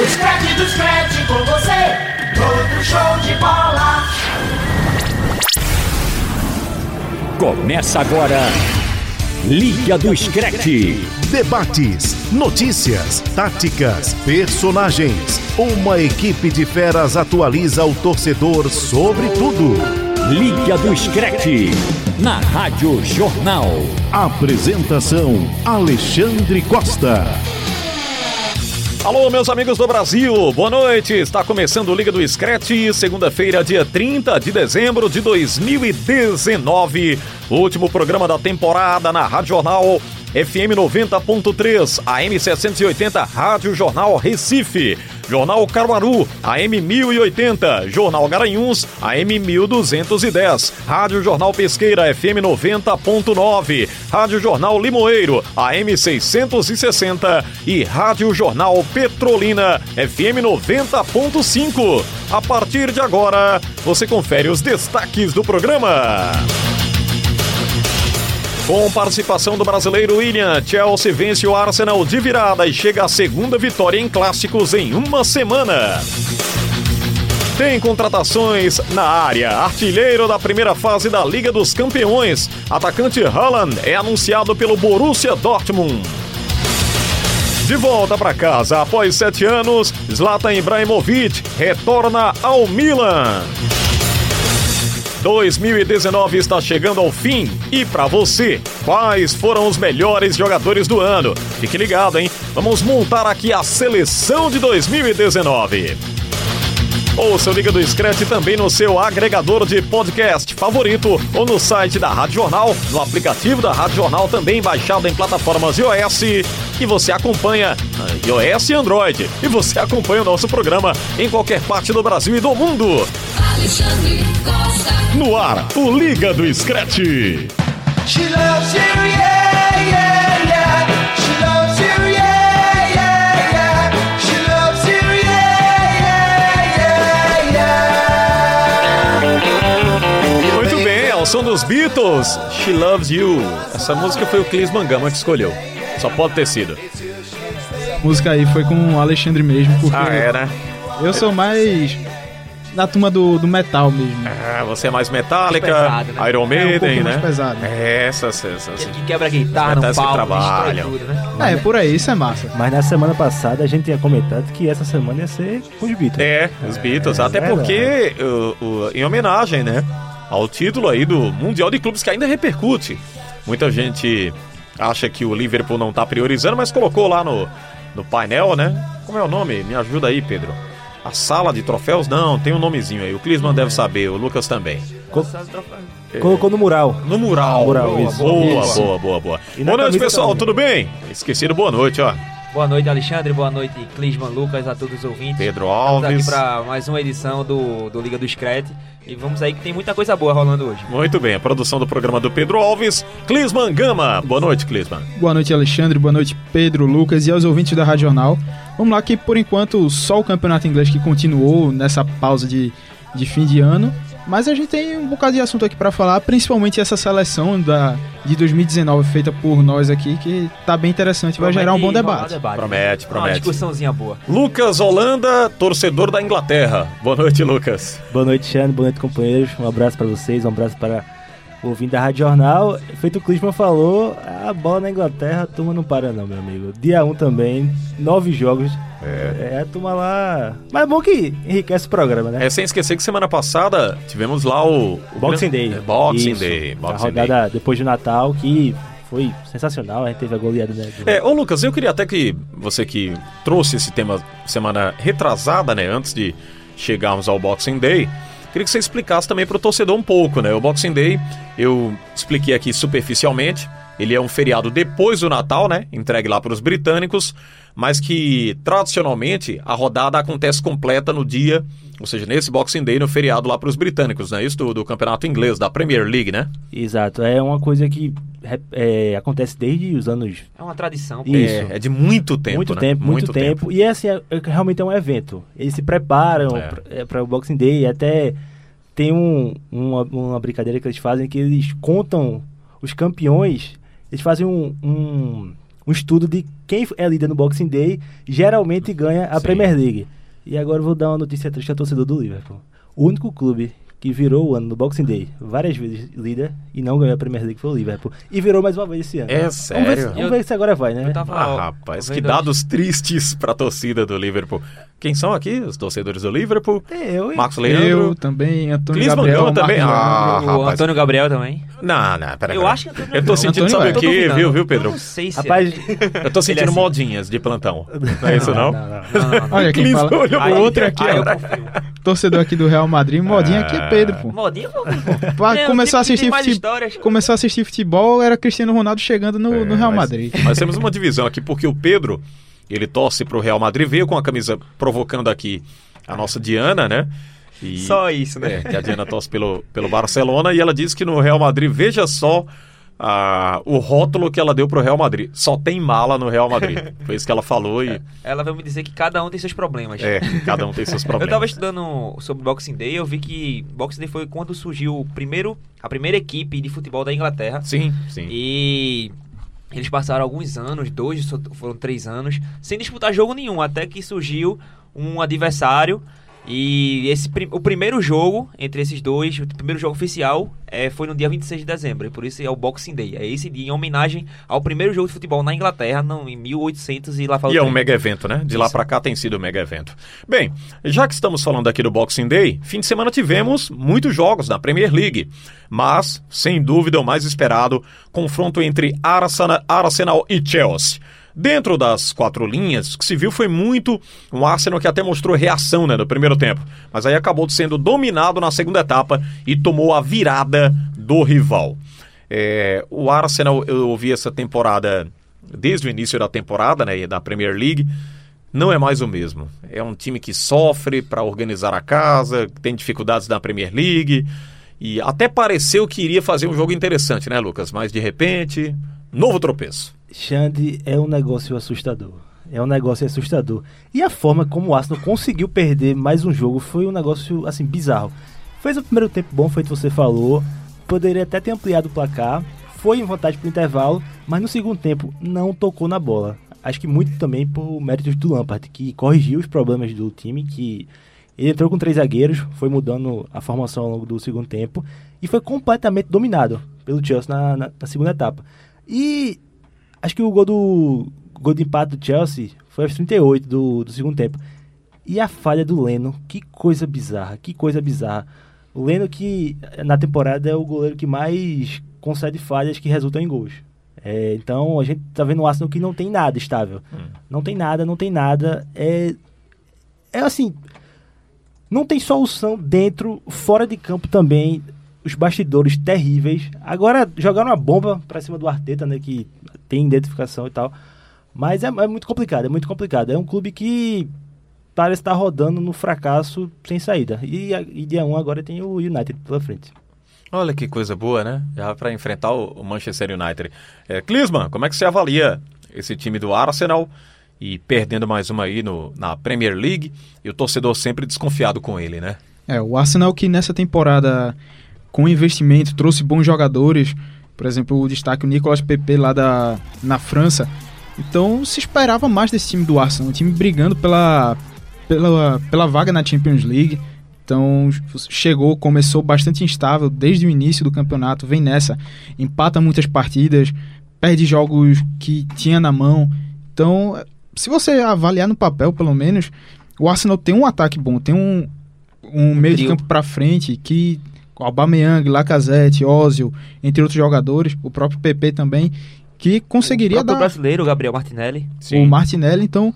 O Scratch do Scratch com você, todo show de bola. Começa agora, Liga do Screte. Debates, notícias, táticas, personagens. Uma equipe de feras atualiza o torcedor sobre tudo. Liga do Screte, na Rádio Jornal. Apresentação: Alexandre Costa. Alô, meus amigos do Brasil, boa noite. Está começando o Liga do Scratch, segunda-feira, dia 30 de dezembro de 2019. Último programa da temporada na Rádio Jornal FM 90.3, AM 780, Rádio Jornal Recife. Jornal Caruaru, AM 1080, Jornal Garanhuns, AM 1210, Rádio Jornal Pesqueira, FM 90.9, Rádio Jornal Limoeiro, AM 660 e Rádio Jornal Petrolina, FM 90.5. A partir de agora, você confere os destaques do programa. Com participação do brasileiro William, Chelsea vence o Arsenal de virada e chega à segunda vitória em clássicos em uma semana. Tem contratações na área. Artilheiro da primeira fase da Liga dos Campeões, atacante Haaland é anunciado pelo Borussia Dortmund. De volta para casa após sete anos, Zlatan Ibrahimovic retorna ao Milan. 2019 está chegando ao fim e para você, quais foram os melhores jogadores do ano? Fique ligado, hein? Vamos montar aqui a seleção de 2019. Ouça o Liga do Scratch também no seu agregador de podcast favorito ou no site da Rádio Jornal, no aplicativo da Rádio Jornal também baixado em plataformas iOS e você acompanha iOS e Android e você acompanha o nosso programa em qualquer parte do Brasil e do mundo. Alexandre Costa. No ar, o Liga do Scratch. She loves you, yeah, dos Beatles, She Loves You. Essa música foi o Clis Mangama que escolheu. Só pode ter sido. música aí foi com o Alexandre mesmo, porque Ah, era. eu sou mais da turma do, do metal mesmo. Ah, você é mais Metallica, pesado, né? Iron É um Maiden, né? mais pesado. É, essas, essas. Que quebra a guitarra no destrói trabalham. tudo, né? É, por aí, isso é massa. Mas na semana passada a gente tinha comentado que essa semana ia ser com os Beatles. É, os Beatles. É, Até é porque, o- o- em homenagem, né? Ao título aí do Mundial de Clubes que ainda repercute. Muita gente acha que o Liverpool não tá priorizando, mas colocou lá no, no painel, né? Como é o nome? Me ajuda aí, Pedro. A sala de troféus? Não, tem um nomezinho aí. O Clisman deve saber, o Lucas também. Colocou no mural. No mural. Mural, boa, boa, boa, boa, boa. Na Boa noite, pessoal. também. Tudo bem? Esqueci do boa noite, ó. Boa noite, Alexandre. Boa noite, Clisman Lucas, a todos os ouvintes. Pedro Estamos aqui Alves. para mais uma edição do, do Liga do Scrat. E vamos aí que tem muita coisa boa rolando hoje. Muito bem, a produção do programa do Pedro Alves. Clisman Gama. Boa noite, Clisman. Boa noite, Alexandre. Boa noite, Pedro, Lucas e aos ouvintes da Rádio Jornal. Vamos lá que, por enquanto, só o campeonato inglês que continuou nessa pausa de, de fim de ano. Mas a gente tem um bocado de assunto aqui para falar, principalmente essa seleção da, de 2019 feita por nós aqui, que tá bem interessante, vai gerar um bom Promete debate. debate. Promete, Uma promete. discussãozinha boa. Lucas Holanda, torcedor da Inglaterra. Boa noite, Lucas. Boa noite, Xande. Boa noite, companheiros. Um abraço pra vocês, um abraço para o ouvinte da Rádio Jornal. Feito o Clisman falou, a bola na Inglaterra, a turma não para não, meu amigo. Dia 1 também, nove jogos. É. a turma lá... Mas é bom que enriquece o programa, né? É sem esquecer que semana passada tivemos lá o, o Boxing Day. É, Boxing Isso. Day. a Boxing rodada depois do Natal, que foi sensacional. A gente teve a goleada, né? do- Day. É, ô Lucas, eu queria até que você que trouxe esse tema semana retrasada, né, antes de chegarmos ao Boxing Day, queria que você explicasse também para o torcedor um pouco, né? O Boxing Day, eu expliquei aqui superficialmente, ele é um feriado depois do Natal, né? Entregue lá para os britânicos, mas que tradicionalmente a rodada acontece completa no dia, ou seja, nesse Boxing Day, no feriado lá para os britânicos, né? Isso do, do campeonato inglês, da Premier League, né? Exato. É uma coisa que é, acontece desde os anos É uma tradição. Isso. É, é de muito tempo, muito né? tempo, muito, tempo. E é assim, é- é- realmente é um evento. Eles se preparam É. para o Boxing Day. Até tem um, uma, uma brincadeira que eles fazem que eles contam os campeões. Eles fazem um, um, um estudo de quem é líder no Boxing Day geralmente ganha a Sim. Premier League. E agora eu vou dar uma notícia triste ao torcedor do Liverpool. O único clube que virou o ano no Boxing Day várias vezes líder e não ganhou a Premier League foi o Liverpool. E virou mais uma vez esse ano. É Vamos ver, se- sério? vamos Eu- ver se agora vai, né? Eu tava Ah, ó, rapaz, que dados tristes pra torcida do Liverpool. Quem são aqui os torcedores do Liverpool? É, eu, hein? Marcos Eu Leandro? também, Antônio Gabriel, também? Ah, Leandro. O. Antônio Gabriel também. Não, não, peraí. Eu acho que Antônio Eu tô sentindo, Antônio sabe é. o viu, viu, Eu Pedro? não sei se Rapaz, Eu tô sentindo é assim. modinhas de plantão. Não é isso, não? não, não. Não, não, não. Olha quem fala. olhou O outro aqui, Torcedor aqui do Real Madrid, modinha aqui é Pedro, pô. Modinha, pô. Pá, Tem- começou a assistir tem mais fute- histórias. Começou a assistir futebol, era Cristiano Ronaldo chegando no, no Real É, mas- Madrid. Nós temos uma divisão aqui, porque o Pedro, ele torce pro Real Madrid, veio com a camisa provocando aqui a nossa Diana, né? E- Só isso, né? É, que a Diana torce pelo, pelo Barcelona e ela disse que no Real Madrid, veja só ah, o rótulo que ela deu pro Real Madrid. Só tem mala no Real Madrid. Foi isso que ela falou e Ela veio me dizer que cada um tem seus problemas. é, cada um tem seus Eu problemas. tava estudando sobre Boxing Day, eu vi que Boxing Day foi quando surgiu o primeiro, a primeira equipe de futebol da Inglaterra. Sim, sim. E eles passaram alguns anos, dois, foram três anos, sem disputar jogo nenhum, até que surgiu um adversário. E esse, o primeiro jogo entre esses dois, o primeiro jogo oficial, é, foi no dia 26 de dezembro. E por isso é o Boxing Day. É esse dia em homenagem ao primeiro jogo de futebol na Inglaterra, não, em 1800 e lá fala E é um mega evento, né? De lá Isso. pra cá tem sido um mega evento. Bem, já que estamos falando aqui do Boxing Day, fim de semana tivemos muitos jogos na Premier League. Mas, sem dúvida, o mais esperado, confronto entre Arsenal, Arsenal e Chelsea. Dentro das quatro linhas, o que se viu foi muito um Arsenal que até mostrou reação né, no primeiro tempo, mas aí acabou sendo dominado na segunda etapa e tomou a virada do rival. É, o Arsenal, eu ouvi essa temporada, desde o início da temporada, né, da Premier League, não é mais o mesmo. É um time que sofre para organizar a casa, tem dificuldades na Premier League, e até pareceu que iria fazer um jogo interessante, né, Lucas? Mas de repente, novo tropeço. Xande é um negócio assustador. É um negócio assustador. E a forma como o Arsenal conseguiu perder mais um jogo foi um negócio, assim, bizarro. Fez o primeiro tempo bom, feito você falou. Poderia até ter ampliado o placar. Foi em vantagem pro intervalo, mas no segundo tempo não tocou na bola. Acho que muito também por méritos do Lampard, que corrigiu os problemas do time, que ele entrou com três zagueiros, foi mudando a formação ao longo do segundo tempo e foi completamente dominado pelo Chelsea na, na- na segunda etapa. E acho que o gol do gol de empate do Chelsea foi aos 38 do, do segundo tempo. E a falha do Leno, que coisa bizarra, que coisa bizarra. O Leno que na temporada é o goleiro que mais concede falhas que resultam em gols. É, então a gente tá vendo o Arsenal que não tem nada estável. Não tem nada, não tem nada. É, é assim, não tem solução dentro, fora de campo também. Os bastidores terríveis. Agora jogaram uma bomba pra cima do Arteta, né? Que tem identificação e tal. Mas é, é muito complicado, é muito complicado. É um clube que parece estar rodando no fracasso sem saída. E, e dia 1 agora tem o United pela frente. Olha que coisa boa, né? Já para enfrentar o o Manchester United. É, Klinsmann, como é que você avalia esse time do Arsenal e perdendo mais uma aí no, na Premier League e o torcedor sempre desconfiado com ele, né? É, o Arsenal que nessa temporada, com investimento, trouxe bons jogadores. Por exemplo, o destaque o Nicolas Pepe lá da, na França. Então se esperava mais desse time do Arsenal. Um time brigando pela, pela, pela vaga na Champions League. Então chegou, começou bastante instável desde o início do campeonato. Vem nessa, empata muitas partidas, perde jogos que tinha na mão. Então, se você avaliar no papel, pelo menos, o Arsenal tem um ataque bom, tem um, um meio de campo pra frente que Aubameyang, Lacazette, Ozil, entre outros jogadores, o próprio PP também, que conseguiria o dar brasileiro, o Gabriel Martinelli. o Martinelli, então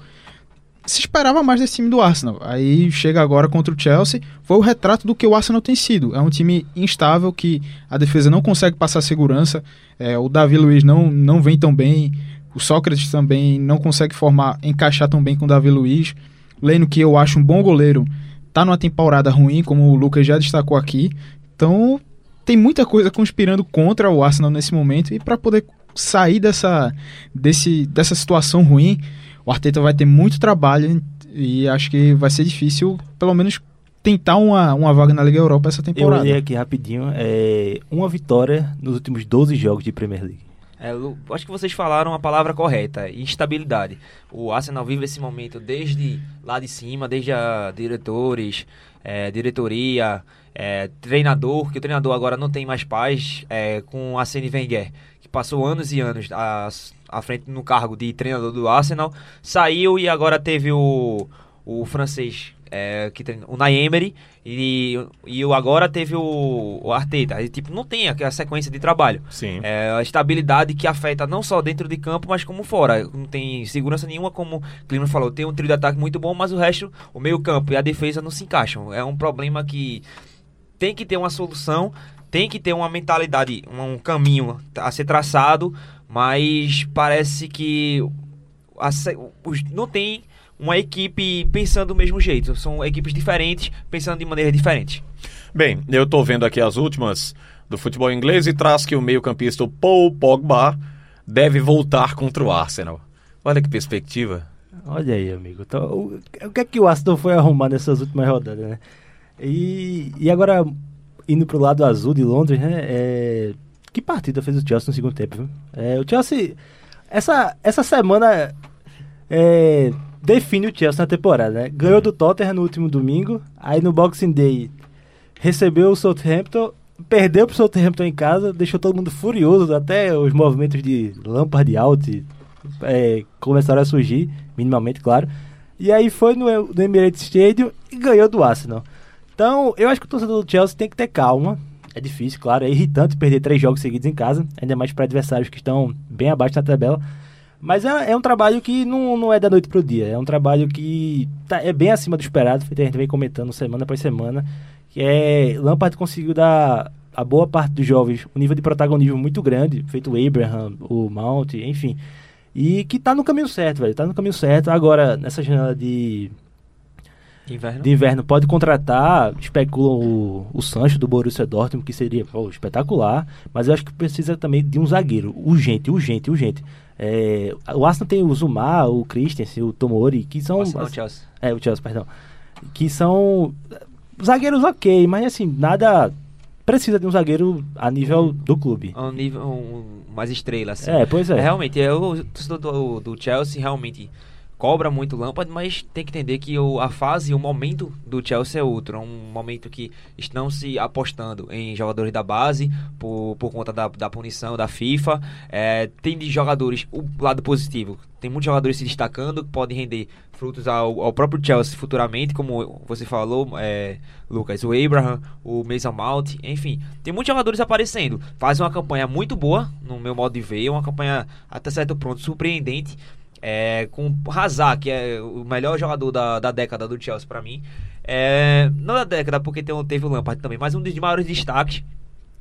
se esperava mais desse time do Arsenal. Aí chega agora contra o Chelsea, foi o retrato do que o Arsenal tem sido. É um time instável que a defesa não consegue passar segurança. É, o Davi Luiz não, não vem tão bem. O Sócrates também não consegue formar, encaixar tão bem com o Davi Luiz. Leno, que eu acho um bom goleiro, tá numa temporada ruim, como o Lucas já destacou aqui. Então tem muita coisa conspirando contra o Arsenal nesse momento e para poder sair dessa, desse, dessa situação ruim, o Arteta vai ter muito trabalho e acho que vai ser difícil, pelo menos, tentar uma, uma vaga na Liga Europa essa Eu temporada. olhei aqui rapidinho, é uma vitória nos últimos 12 jogos de Premier League. É, acho que vocês falaram a palavra correta, instabilidade. O Arsenal vive esse momento desde lá de cima, desde a diretores, é, diretoria, é, treinador, que o treinador agora não tem mais paz, é, com a Arsene Wenger, que passou anos e anos à, à frente no cargo de treinador do Arsenal, saiu e agora teve o, o francês é, que treina, o Naemery e, e o agora teve o, o Arteta. E, tipo, não tem aquela sequência de trabalho. Sim. É a estabilidade que afeta não só dentro de campo, mas como fora. Não tem segurança nenhuma, como o Clima falou. Tem um trio de ataque muito bom, mas o resto, o meio campo e a defesa não se encaixam. É um problema que tem que ter uma solução, tem que ter uma mentalidade, um caminho a ser traçado, mas parece que a os- não tem uma equipe pensando do mesmo jeito. São equipes diferentes, pensando de maneira diferente. Bem, eu tô vendo aqui as últimas do futebol inglês e traz que o meio-campista Paul Pogba deve voltar contra o Arsenal. Olha que perspectiva. Olha aí, amigo. Então, o, o que é que o Aston foi arrumar nessas últimas rodadas, né? E, e agora, indo pro lado azul de Londres, né? é, que partida fez o Chelsea no segundo tempo, viu? É, o Chelsea... Essa, essa semana é, define o Chelsea na temporada, né? Ganhou do Tottenham no último domingo, aí no Boxing Day recebeu o Southampton, perdeu pro Southampton em casa, deixou todo mundo furioso, até os movimentos de Lampard out é, começaram a surgir, minimamente, claro. E aí foi no, no Emirates Stadium e ganhou do Arsenal. Então, eu acho que o torcedor do Chelsea tem que ter calma. É difícil, claro, é irritante perder três jogos seguidos em casa, ainda mais para adversários que estão bem abaixo na tabela. Mas é, é um trabalho que não, não é da noite pro dia, é um trabalho que tá- é bem acima do esperado, a gente vem comentando semana após semana, que é Lampard conseguiu dar a boa parte dos jovens um nível de protagonismo muito grande, feito o Abraham, o Mount, enfim. E que tá no caminho certo, velho, tá no caminho certo. Agora, nessa janela de Inverno. de inverno pode contratar, especulam o, o Sancho do Borussia Dortmund, que seria pô, espetacular, mas eu acho que precisa também de um zagueiro, urgente, urgente, urgente. É, o Arsenal tem o Zuma, o Christensen, o Tomori, que são... Arsenal, Chelsea. É, o Chelsea, perdão. Que são zagueiros ok, mas assim, nada precisa de um zagueiro a nível do clube. um nível um, mais estrela assim. É, pois é. Realmente, é, o torcedor do, do Chelsea realmente cobra muito Lampard, mas tem que entender que o, a fase, o momento do Chelsea é outro. É um momento que estão se apostando em jogadores da base por, por conta da, da punição da FIFA. É, tem de jogadores, o lado positivo, tem muitos jogadores se destacando que podem render frutos ao, ao próprio Chelsea futuramente, como você falou, é, Lucas, o Abraham, o Mason Mount, enfim, tem muitos jogadores aparecendo. Faz uma campanha muito boa, no meu modo de ver, uma campanha até certo ponto surpreendente. É, com Hazard, que é o melhor jogador da, da década do Chelsea pra mim. É, não da década, porque tem, teve o Lampard também, mas um dos maiores destaques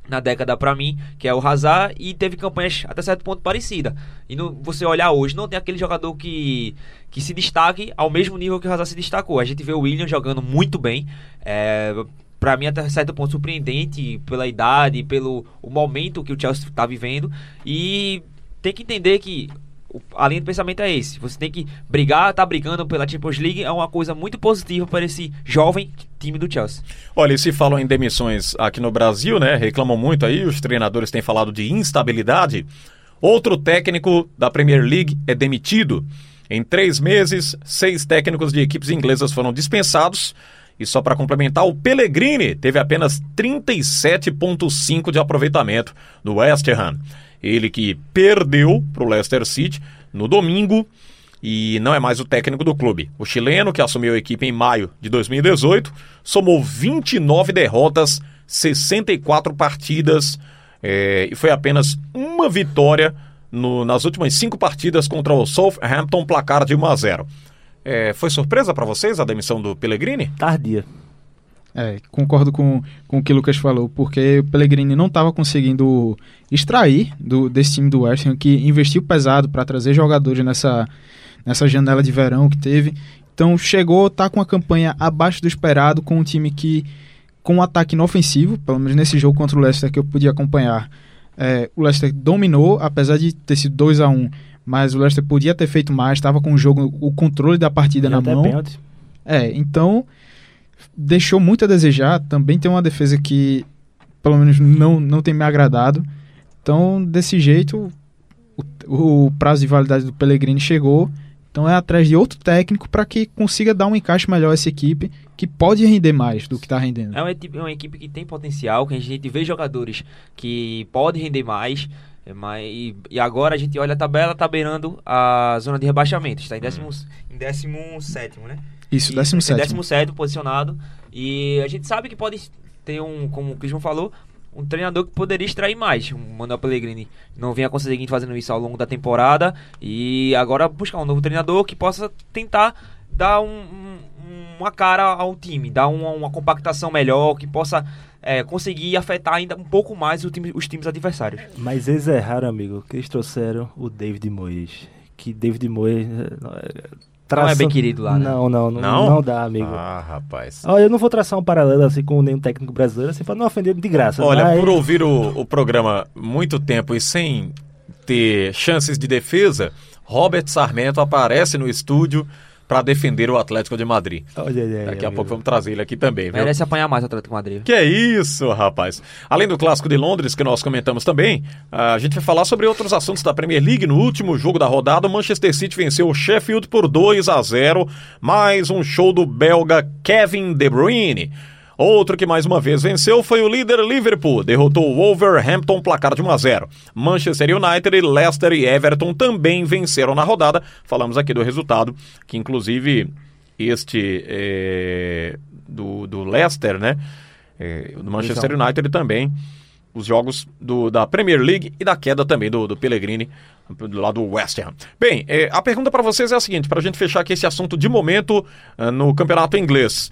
na década pra mim, que é o Hazard, e teve campanhas até certo ponto parecida. E no, você olhar hoje, não tem aquele jogador que, que se destaque ao mesmo nível que o Hazard se destacou. A gente vê o William jogando muito bem. É, Pra mim, até certo ponto, surpreendente pela idade, pelo o momento que o Chelsea tá vivendo. E tem que entender que a linha pensamento é esse. Você tem que brigar, tá brigando pela Champions League, é uma coisa muito positiva para esse jovem time do Chelsea. Olha, e se falam em demissões aqui no Brasil, né? Reclamam muito aí, os treinadores têm falado de instabilidade. Outro técnico da Premier League é demitido. Em três meses, seis técnicos de equipes inglesas foram dispensados. E só para complementar, o Pellegrini teve apenas 37,5% de aproveitamento no West Ham. Ele que perdeu para o Leicester City no domingo e não é mais o técnico do clube. O chileno, que assumiu a equipe em maio de 2018, somou 29 derrotas, 64 partidas eh, e foi apenas uma vitória no- nas últimas cinco partidas contra o Southampton, placar de 1 a 0. Eh, foi surpresa para vocês a demissão do Pellegrini? Tardia. É, concordo com, com o que o Lucas falou, porque o Pellegrini não estava conseguindo extrair do, desse time do West Ham, que investiu pesado para trazer jogadores nessa, nessa janela de verão que teve. Então chegou, tá com a campanha abaixo do esperado, com um time que, com um ataque inofensivo, pelo menos nesse jogo contra o Leicester que eu pude acompanhar, é, o Leicester dominou, apesar de ter sido 2 a 1 mas o Leicester podia ter feito mais, estava com o jogo, o controle da partida E na mão. pênalti. É, então deixou muito a desejar. Também tem uma defesa que, pelo menos, não, não tem me agradado. Então, desse jeito, o prazo de validade do Pellegrini chegou, então é atrás de outro técnico para que consiga dar um encaixe melhor a essa equipe, que pode render mais do que está rendendo. É uma, equipe- uma equipe que tem potencial, que a gente vê jogadores que podem render mais. É, Mas, e, e agora a gente olha a tabela, tá beirando a zona de rebaixamento. Está em décimo, em décimo sétimo, né? Isso, E- 17. décimo sétimo posicionado. E a gente sabe que pode ter um, como o Clisman falou, um treinador que poderia extrair mais. O Manuel Pellegrini não vinha conseguindo fazendo isso ao longo da temporada. E agora buscar um novo treinador que possa tentar dar um- um- uma cara ao time, dar uma, uma compactação melhor, que possa é, conseguir afetar ainda um pouco mais o time- os times adversários. Mas eles erraram, amigo, que eles trouxeram o David Moyes. Que David Moyes... eh, Não é traça- bem querido lá, né? Não, não, não, Não? não, dá, amigo. Ah, rapaz. Ó, eu não vou traçar um paralelo assim com nenhum técnico brasileiro, assim, pra não ofender de graça. Olha, mas- por ouvir o, o programa muito tempo e sem ter chances de defesa, Robert Sarmento aparece no estúdio para defender o Atlético de Madrid. Olha aí, Daqui a pouco vamos trazer ele aqui também, viu? Merece apanhar mais o Atlético Madrid. Que é isso, rapaz. Além do clássico de Londres que nós comentamos também, a gente vai falar sobre outros assuntos da Premier League. No último jogo da rodada, o Manchester City venceu o Sheffield por 2 a 0. Mais um show do belga Kevin De Bruyne. Outro que mais uma vez venceu foi o líder Liverpool, derrotou o Wolverhampton placar de 1 a 0. Manchester United, Leicester e Everton também venceram na rodada. Falamos aqui do resultado, que inclusive este é, do, do Leicester, né? É, do Manchester United também. Os jogos do, da Premier League e da queda também do, do Pellegrini, do lado do West Ham. Bem, é, a pergunta para vocês é a seguinte, para a gente fechar aqui esse assunto de momento ah, no campeonato inglês.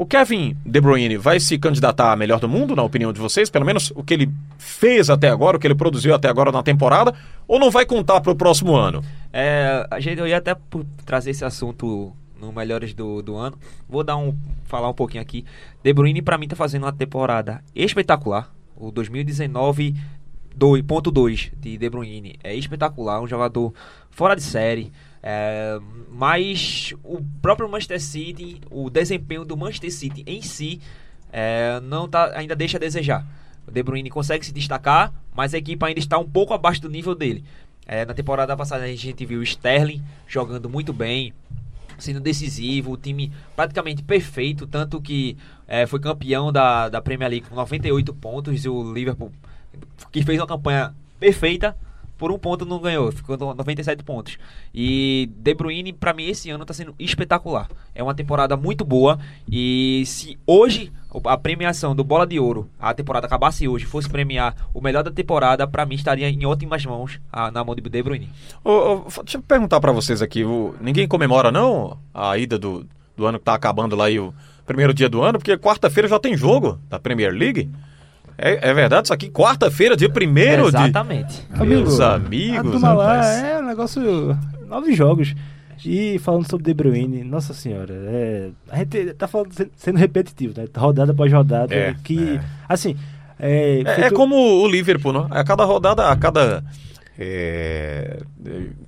O Kevin De Bruyne vai se candidatar a melhor do mundo, na opinião de vocês? Pelo menos o que ele fez até agora, o que ele produziu até agora na temporada? Ou não vai contar para o próximo ano? É, a gente eu ia até trazer esse assunto no melhores do, do ano. Vou dar um falar um pouquinho aqui. De Bruyne para mim tá fazendo uma temporada espetacular. O 2019 2.2 de De Bruyne é espetacular, um jogador fora de série. É, mas o próprio Manchester City, o desempenho do Manchester City em si, é, não tá, ainda deixa a desejar. O De Bruyne consegue se destacar, mas a equipe ainda está um pouco abaixo do nível dele. É, na temporada passada a gente viu o Sterling jogando muito bem, sendo decisivo, o time praticamente perfeito, tanto que é, foi campeão da, da Premier League com 98 pontos e o Liverpool, que fez uma campanha perfeita, por um ponto não ganhou, ficou no 97 pontos. E De Bruyne, pra mim, esse ano tá sendo espetacular. É uma temporada muito boa e se hoje a premiação do Bola de Ouro, a temporada acabasse hoje, fosse premiar o melhor da temporada, pra mim estaria em ótimas mãos ah, na mão de De Bruyne. Ô, fa- deixa eu perguntar para vocês aqui, o- ninguém comemora não a ida do, do ano que tá acabando lá e o primeiro dia do ano? Porque quarta-feira já tem jogo da Premier League. É, é verdade isso aqui? Quarta-feira, dia primeiro Exatamente. de... Meus amigos, a turma lá é um negócio. Nove jogos. E falando sobre De Bruyne, nossa senhora, é, a gente tá falando, se- sendo repetitivo, né? Rodada após rodada. É, que, é. assim. É, É, é feito- como o Liverpool, não? A cada rodada, a cada... é,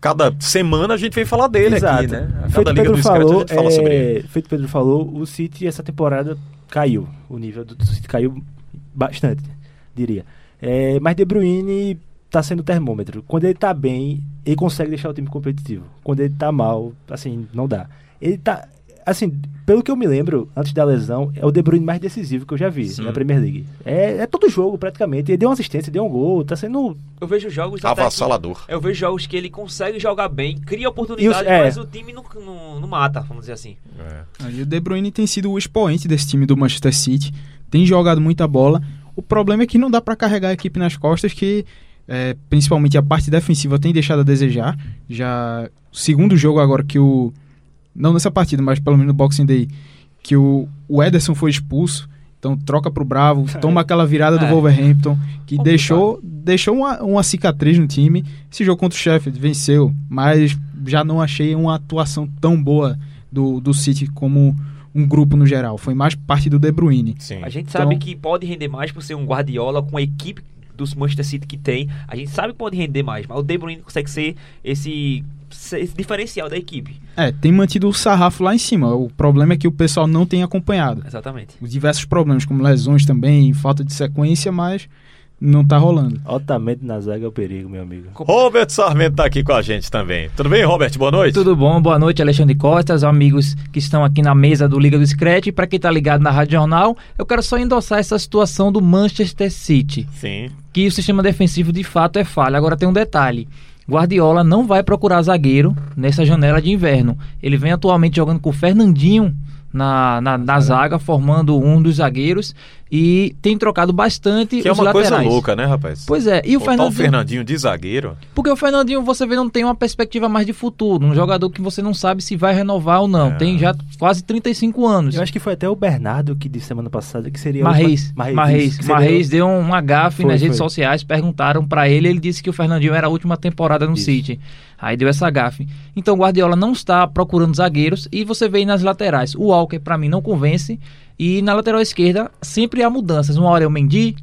cada semana a gente vem falar dele Exato. aqui, né? A Feito cada Liga Pedro do Scratch a falou, gente fala sobre ele. é, feito Pedro falou, o City essa temporada caiu. O nível do City caiu bastante, diria. É, mas De Bruyne tá sendo termômetro. Quando ele tá bem, ele consegue deixar o time competitivo. Quando ele tá mal, assim, não dá. Ele tá, assim, pelo que eu me lembro, antes da lesão, é o De Bruyne mais decisivo que eu já vi Sim. na Premier League. É, é todo jogo, praticamente. Ele deu uma assistência, deu um gol, tá sendo... Eu vejo jogos até que- Avassalador. Eu vejo jogos que ele consegue jogar bem, cria oportunidade, E os- é. mas o time não, não, não mata, vamos dizer assim. E o De Bruyne tem sido o expoente desse time do Manchester City, tem jogado muita bola. O problema é que não dá pra carregar a equipe nas costas, que é, principalmente a parte defensiva tem deixado a desejar. Já o segundo jogo agora que o não nessa partida, mas pelo menos no Boxing Day, que o, o Ederson foi expulso. Então troca pro Bravo, toma aquela virada do É. Wolverhampton, que Complicado. deixou, deixou uma, uma cicatriz no time. Esse jogo contra o Sheffield venceu, mas já não achei uma atuação tão boa do, do City como um grupo no geral. Foi mais parte do De Bruyne. Sim. A gente Então- sabe que pode render mais por ser um Guardiola com a equipe dos Manchester City que tem. A gente sabe que pode render mais, mas o De Bruyne consegue ser esse, ser esse diferencial da equipe. É, tem mantido o sarrafo lá em cima. O problema é que o pessoal não tem acompanhado. Exatamente. Os diversos problemas, como lesões também, falta de sequência, mas não tá rolando. Altamente na zaga é o perigo, meu amigo. Robert Sarmento tá aqui com a gente também. Tudo bem, Robert? Boa noite. Tudo bom? Boa noite, Alexandre Costa, os amigos que estão aqui na mesa do Liga do Scratch. Para quem tá ligado na Rádio Jornal, eu quero só endossar essa situação do Manchester City, Sim. que o sistema defensivo de fato é falha. Agora tem um detalhe. Guardiola não vai procurar zagueiro nessa janela de inverno. Ele vem atualmente jogando com o Fernandinho na, na, na zaga, formando um dos zagueiros e tem trocado bastante Que é uma coisa laterais. louca, né, rapaz? Pois é, e o Botar Fernandinho... o Fernandinho de zagueiro. Porque o Fernandinho, você vê, não tem uma perspectiva mais de futuro. Um jogador que você não sabe se vai renovar ou não. É. Tem já quase 35 anos. Eu acho que foi até o Bernardo que disse semana passada que seria. Marreis, última- Marreis, seria- Marreis deu um agafe Foi, nas redes foi. sociais, perguntaram pra ele, ele disse que o Fernandinho era a última temporada no Isso. City. Aí deu essa gafe. Então o Guardiola não está procurando zagueiros e você vê aí nas laterais. O Walker pra mim não convence e na lateral esquerda sempre há mudanças. Uma hora é o Mendy,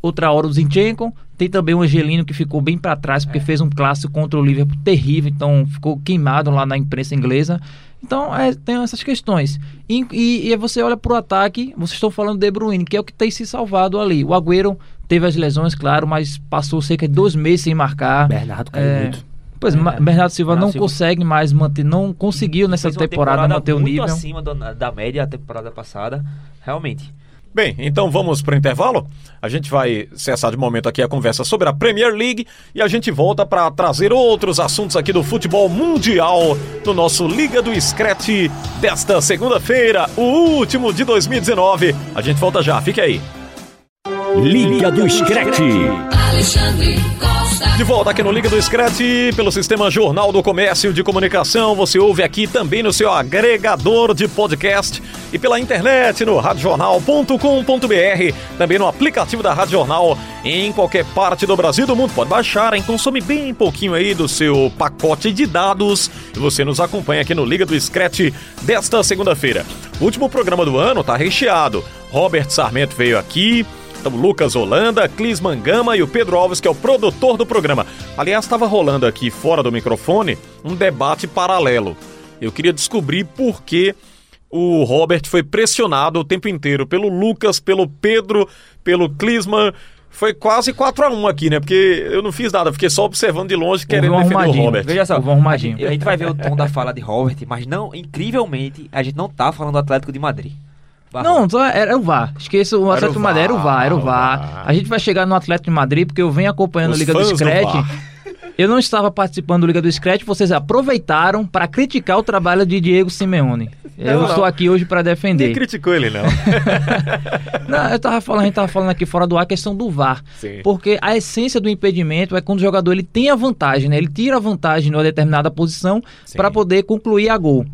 outra hora o Zinchenko, tem também o Angelino que ficou bem pra trás porque fez um clássico contra o Liverpool terrível, então ficou queimado lá na imprensa inglesa. Então é, tem essas questões. E, e, e você olha pro ataque, vocês estão falando de De Bruyne, que é o que tem se salvado ali. O Agüero teve as lesões, claro, mas passou cerca de dois meses sem marcar. Bernardo caiu É, muito. Pois, Ma- Bernardo Silva Bernardo não Silva. consegue mais manter, não conseguiu nessa uma temporada, manter o muito nível. acima do- da média da temporada passada, realmente. Bem, então vamos para o intervalo. A gente vai cessar de momento aqui a conversa sobre a Premier League e a gente volta para trazer outros assuntos aqui do futebol mundial no nosso Liga do Scratch desta segunda-feira, o último de 2019. A gente volta já, fique aí. Liga do Scratch. Alexandre. De volta aqui no Liga do Scratch, pelo sistema Jornal do Comércio de Comunicação. Você ouve aqui também no seu agregador de podcast e pela internet no radiojornal.com.br, também no aplicativo da Rádio Jornal em qualquer parte do Brasil e do mundo. Pode baixar, hein? Consome bem pouquinho aí do seu pacote de dados e você nos acompanha aqui no Liga do Scratch desta segunda-feira. Último programa do ano tá recheado. Robert Sarmento veio aqui, então, Lucas Holanda, Clis Mangama e o Pedro Alves, que é o produtor do programa. Aliás, estava rolando aqui fora do microfone um debate paralelo. Eu queria descobrir por que o Robert foi pressionado o tempo inteiro pelo Lucas, pelo Pedro, pelo Clisman. Foi quase 4 a 1 aqui, né? Porque eu não fiz nada, fiquei só observando de longe, querendo defender o. Robert. Veja só, a gente, a gente vai ver o tom da fala de Robert, mas não, incrivelmente, a gente não tá falando do Atlético de Madrid. Não, só era o VAR. Esqueça o Atlético de Madrid, era o VAR, era o VAR. A gente vai chegar no Atlético de Madrid porque eu venho acompanhando Os a Liga do Scratch. Eu não estava participando do Liga do Scratch, vocês aproveitaram para criticar o trabalho de Diego Simeone. Eu Não, estou aqui hoje para Nem defender. criticou ele, não. Não, eu tava falando, a gente tava falando aqui fora do ar a questão do VAR. Sim. Porque a essência do impedimento é quando o jogador ele tem a vantagem, né? Ele tira a vantagem numa determinada posição para poder concluir a gol.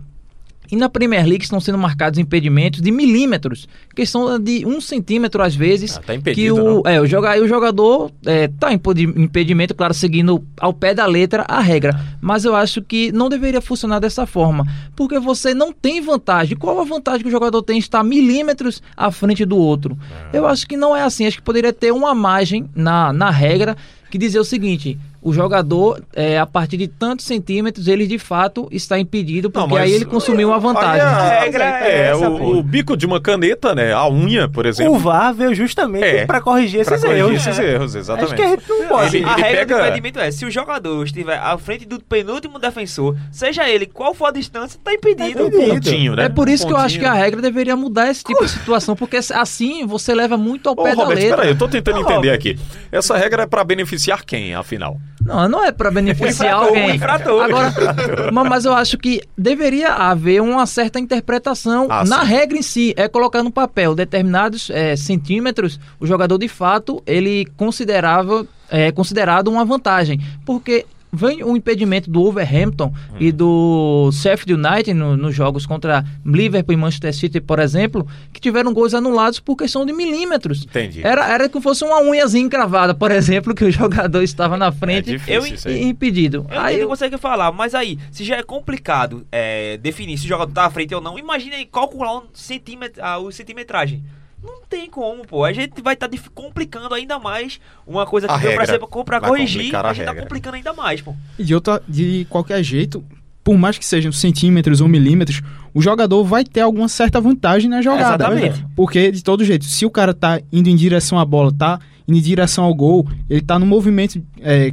E na Premier League estão sendo marcados impedimentos de milímetros, questão de um centímetro às vezes. Ah, tá impedido, que o, não? é, o, joga, o jogador é, tá em impedimento, claro, seguindo ao pé da letra a regra. Mas eu acho que não deveria funcionar dessa forma, porque você não tem vantagem. Qual a vantagem que o jogador tem de estar milímetros à frente do outro? Eu acho que não é assim. Acho que poderia ter uma margem na, na regra que dizer o seguinte: o jogador, é, a partir de tantos centímetros, ele de fato está impedido, Não, porque mas- aí ele consumiu uma vantagem. A regra é é, essa, o, o bico de uma caneta, né? A unha, por exemplo. O VAR veio justamente É, pra corrigir pra esses corrigir erros. esses erros, exatamente. Acho que a gente não pode. Ele- a regra pega- do impedimento é, se o jogador estiver à frente do penúltimo defensor, seja ele qual for a distância, tá impedido. Um pontinho, né? É por isso Um que eu acho que a regra deveria mudar esse tipo de situação, porque assim você leva muito ao Ô, pé da Robert, letra. peraí, eu tô tentando entender aqui. Essa regra é pra beneficiar quem, afinal? Não, não é pra beneficiar infrator, alguém. infrator. Agora, ma- mas eu acho que deveria haver uma certa interpretação Ah, na sim. regra em si. É colocar no papel determinados eh, centímetros, o jogador de fato ele considerava é considerado uma vantagem, porque vem o impedimento do Wolverhampton e do Sheffield United no- nos jogos contra Liverpool e Manchester City, por exemplo, que tiveram gols anulados por questão de milímetros. Entendi. Era, era como fosse uma unhazinha encravada, por exemplo, que o jogador estava na É frente difícil eu isso e impedido. Eu Aí não eu- consegue falar, mas aí, se já é complicado é, definir se o jogador tá à frente ou não, imagina aí calcular um centímetro, a o centimetragem. Não tem como, pô. A gente vai estar complicando ainda mais uma coisa que A deu pra, ser, pra corrigir. a A gente tá complicando ainda mais, pô. E de, outra, de qualquer jeito, por mais que sejam centímetros ou milímetros, o jogador vai ter alguma certa vantagem na jogada. Exatamente. Porque, de todo jeito, se o cara tá indo em direção à bola, tá indo em direção ao gol, ele tá no movimento é,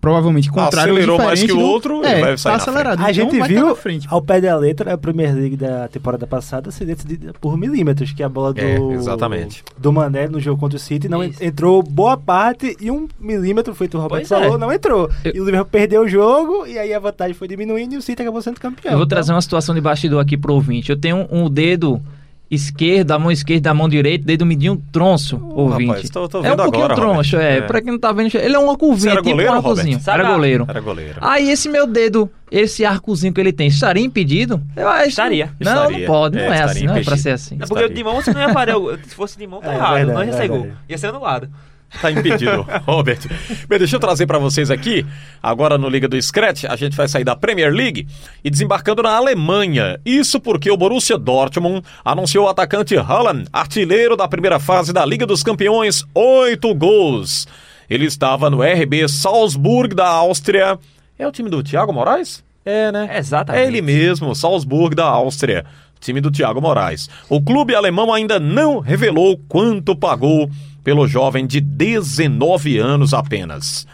provavelmente contrário Acelerou mais que o do- outro, é, ele vai sair tá na acelerado. A então gente tá viu ao pé da letra a Premier League da temporada passada ser decidida por milímetros, que a bola do, É, exatamente. do Mané no jogo contra o City não Isso. entrou boa parte e um milímetro, feito o Roberto é. falou, não entrou. Eu- E o Liverpool perdeu o jogo e aí a vantagem foi diminuindo e o City acabou sendo campeão. Eu vou Então, trazer uma situação de bastidor aqui pro ouvinte. Eu tenho um dedo esquerdo, a mão esquerda, a mão direita, dedo midinho tronço, ouvinte. rapaz, tô- tô é um pouquinho agora, troncho, é. É. Pra quem não tá vendo, ele é uma Você curvinha, era tipo goleiro, um arcozinho. Era goleiro. Era goleiro. Aí esse meu dedo, esse arcozinho que ele tem, estaria impedido? Eu acho. Estaria. Não, Estaria. não pode, não É, é, assim, não é pra impedido. ser assim. É porque Estaria. de mão você não ia parar. Se fosse de mão, tá É, errado. verdade, não ia ser verdade. gol. Ia ser anulado. Tá impedido, Robert. Bem, deixa eu trazer pra vocês aqui, agora no Liga do Scratch, a gente vai sair da Premier League e desembarcando na Alemanha. Isso porque o Borussia Dortmund anunciou o atacante Haaland, artilheiro da primeira fase da Liga dos Campeões, oito gols. Ele estava no RB Salzburg da Áustria. É o time do Thiago Moraes? É, né? Exatamente. É ele mesmo, Salzburg da Áustria. Time do Thiago Moraes. O clube alemão ainda não revelou quanto pagou pelo jovem de 19 anos apenas.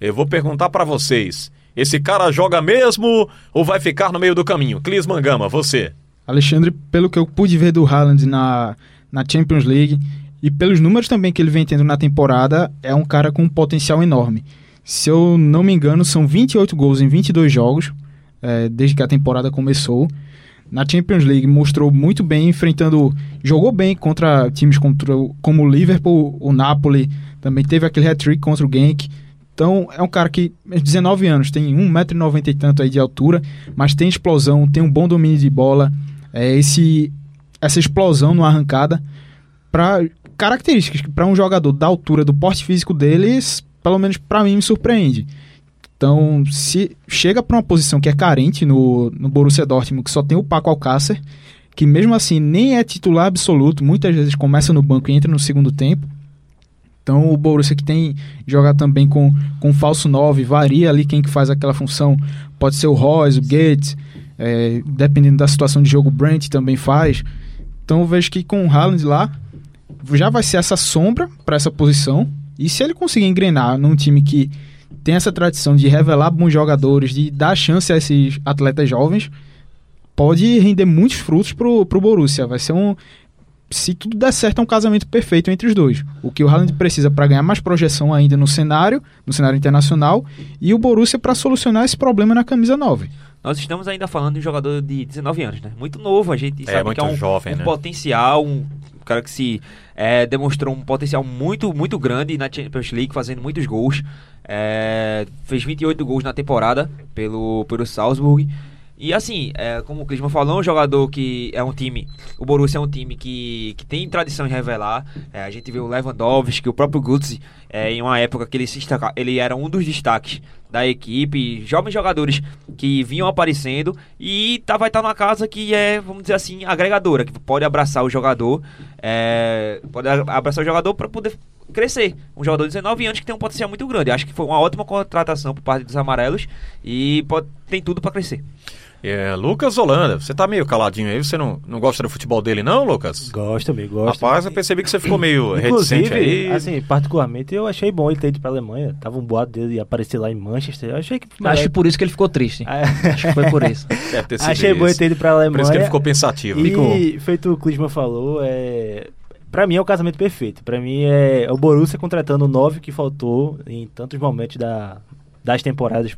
Eu vou perguntar pra vocês: esse cara joga mesmo ou vai ficar no meio do caminho? Clis Mangama, você. Alexandre, pelo que eu pude ver do Haaland na, na Champions League e pelos números também que ele vem tendo na temporada, é um cara com um potencial enorme. Se eu não me engano, são 28 gols em 22 jogos, é, desde que a temporada começou. Na Champions League mostrou muito bem, enfrentando. Jogou bem contra times contra, como o Liverpool, o Napoli, também teve aquele hat-trick contra o Genk. Então é um cara que, 19 anos, tem 1,90m e tanto aí de altura, mas tem explosão, tem um bom domínio de bola, é esse, essa explosão numa arrancada. Pra, características para um jogador da altura, do porte físico deles, pelo menos para mim, me surpreende. Então, se chega para uma posição que é carente no, no Borussia Dortmund, que só tem o Paco Alcácer, que mesmo assim nem é titular absoluto, muitas vezes começa no banco e entra no segundo tempo. Então o Borussia que tem jogado também com, com falso 9, varia ali quem que faz aquela função. Pode ser o Royce, o Gates, é, dependendo da situação de jogo, o Brent também faz. Então eu vejo que com o Haaland lá, já vai ser essa sombra para essa posição. E se ele conseguir engrenar num time que tem essa tradição de revelar bons jogadores, de dar chance a esses atletas jovens, pode render muitos frutos pro, pro Borussia. Vai ser um. Se tudo der certo, é um casamento perfeito entre os dois. O que o Haaland precisa para ganhar mais projeção ainda no cenário, no cenário internacional, e o Borussia para solucionar esse problema na camisa 9. Nós estamos ainda falando de um jogador de 19 anos, né? Muito novo, a gente É, sabe muito que é um, jovem, um né? potencial, um cara que se é, demonstrou um potencial muito, muito grande na Champions League, fazendo muitos gols. É, fez 28 gols na temporada pelo, pelo Salzburg. E assim, é, como o Clisman falou, é um jogador que é um time. O Borussia é um time que, que tem tradição em revelar. É, a gente vê o Lewandowski, o próprio Gutze, é, em uma época que ele, se destaca, ele era um dos destaques da equipe. Jovens jogadores que vinham aparecendo. E tá, vai estar numa casa que é, vamos dizer assim, agregadora, que pode abraçar o jogador. é, pode abraçar o jogador para poder crescer. Um jogador de 19 anos que tem um potencial muito grande. Acho que foi uma ótima contratação por parte dos amarelos. E pode, tem tudo para crescer. É, Lucas Holanda, você tá meio caladinho aí, você não, não gosta do futebol dele não, Lucas? Gosto, amigo, gosto. Rapaz, eu percebi que você ficou meio reticente aí. assim, particularmente, eu achei bom ele ter ido pra Alemanha. Tava um boato dele aparecer lá em Manchester. Eu achei que. Acho que por isso que ele ficou triste. Acho que foi por isso. Deve ter sido Achei bom ele ter ido pra Alemanha. Por isso que ele ficou pensativo. E, feito o Klisman falou, é... pra mim é o casamento perfeito. Pra mim é o Borussia contratando o 9 que faltou em tantos momentos da, das temporadas.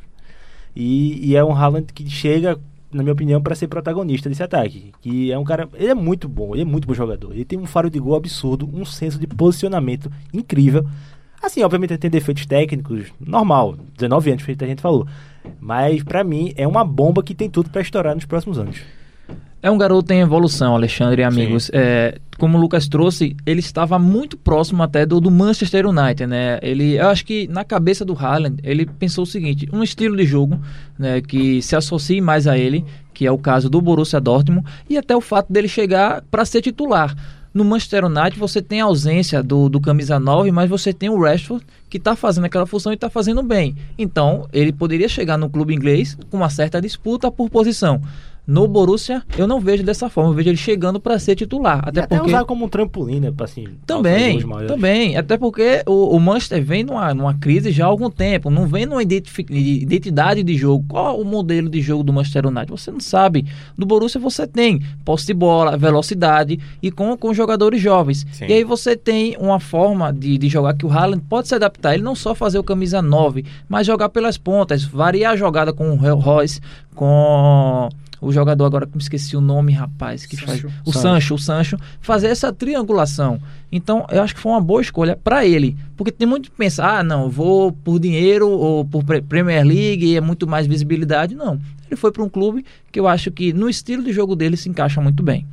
E, e é um Haaland que chega, na minha opinião, pra ser protagonista desse ataque. Que é um cara. Ele é muito bom, ele é muito bom jogador. Ele tem um faro de gol absurdo, um senso de posicionamento incrível. Assim, obviamente ele tem defeitos técnicos, normal, 19 anos, feito a gente falou. Mas pra mim é uma bomba que tem tudo pra estourar nos próximos anos. É um garoto em evolução, Alexandre e amigos. É, como o Lucas trouxe, ele estava muito próximo até do, do Manchester United, né? Ele, eu acho que na cabeça do Haaland, ele pensou o seguinte, um estilo de jogo né, que se associe mais a ele, que é o caso do Borussia Dortmund, e até o fato dele chegar para ser titular. No Manchester United você tem a ausência do, do camisa 9, mas você tem o Rashford que está fazendo aquela função e está fazendo bem. Então, ele poderia chegar no clube inglês com uma certa disputa por posição. No Borussia, eu não vejo dessa forma. Eu vejo ele chegando para ser titular. Até, Até até porque. usar como um trampolim, né? Pra, assim, Também, também. Até porque o, o Manchester vem numa, numa crise já há algum tempo. Não vem numa identidade de jogo. Qual o modelo de jogo do Manchester United? Você não sabe. Do Borussia você tem posse de bola, velocidade e com, com jogadores jovens. Sim. E aí você tem uma forma de, de jogar que o Haaland pode se adaptar. Ele não só fazer o camisa 9, mas jogar pelas pontas, variar a jogada com o Royce, com o jogador agora que me esqueci o nome, rapaz, que faz o Sancho. Sancho, o Sancho, fazer essa triangulação. Então, eu acho que foi uma boa escolha para ele, porque tem muito que pensar, ah, não, vou por dinheiro ou por Pre- Premier League, é muito mais visibilidade, não. Ele foi para um clube que eu acho que no estilo de jogo dele se encaixa muito bem.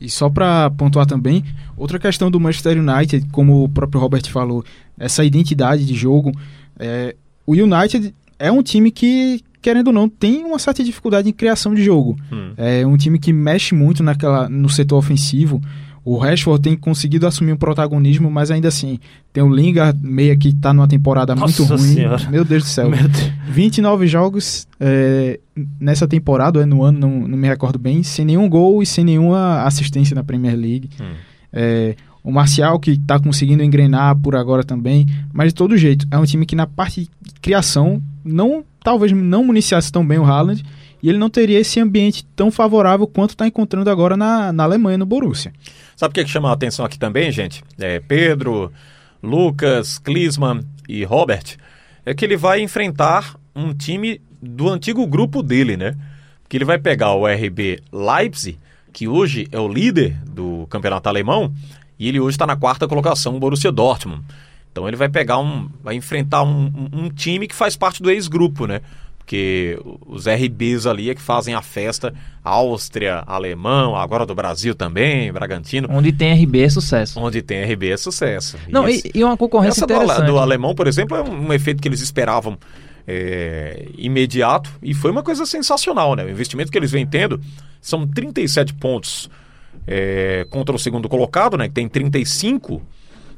E só para pontuar também, outra questão do Manchester United, como o próprio Robert falou, essa identidade de jogo. é, o United é um time que, querendo ou não, tem uma certa dificuldade em criação de jogo. Hum. É um time que mexe muito naquela, no setor ofensivo. O Rashford tem conseguido assumir um protagonismo, mas ainda assim, tem o Lingard meia que tá numa temporada Nossa muito ruim. Senhora. Meu Deus do céu. Deus. 29 jogos é, nessa temporada, é no ano, não, não me recordo bem, sem nenhum gol e sem nenhuma assistência na Premier League. Hum. É, o Marcial, que está conseguindo engrenar por agora também, mas de todo jeito, é um time que na parte de criação, não talvez não municiasse tão bem o Haaland, e ele não teria esse ambiente tão favorável quanto está encontrando agora na, na Alemanha, no Borussia. Sabe o que, que chama a atenção aqui também, gente? É Pedro, Lucas, Klinsmann e Robert. É que ele vai enfrentar um time do antigo grupo dele, né? Que ele vai pegar o RB Leipzig, que hoje é o líder do campeonato alemão, e ele hoje está na quarta colocação, o Borussia Dortmund. Então ele vai pegar um. vai enfrentar um, um- time que faz parte do ex-grupo, né? Porque os RBs ali é que fazem a festa. Áustria, Alemão, agora do Brasil também, Bragantino. Onde tem RB é sucesso. Onde tem RB é sucesso. Não, e, e uma concorrência essa do, interessante. do alemão, por exemplo, é um, um efeito que eles esperavam é, imediato e foi uma coisa sensacional, né? O investimento que eles vêm tendo são 37 pontos é, contra o segundo colocado, né? Que tem 35.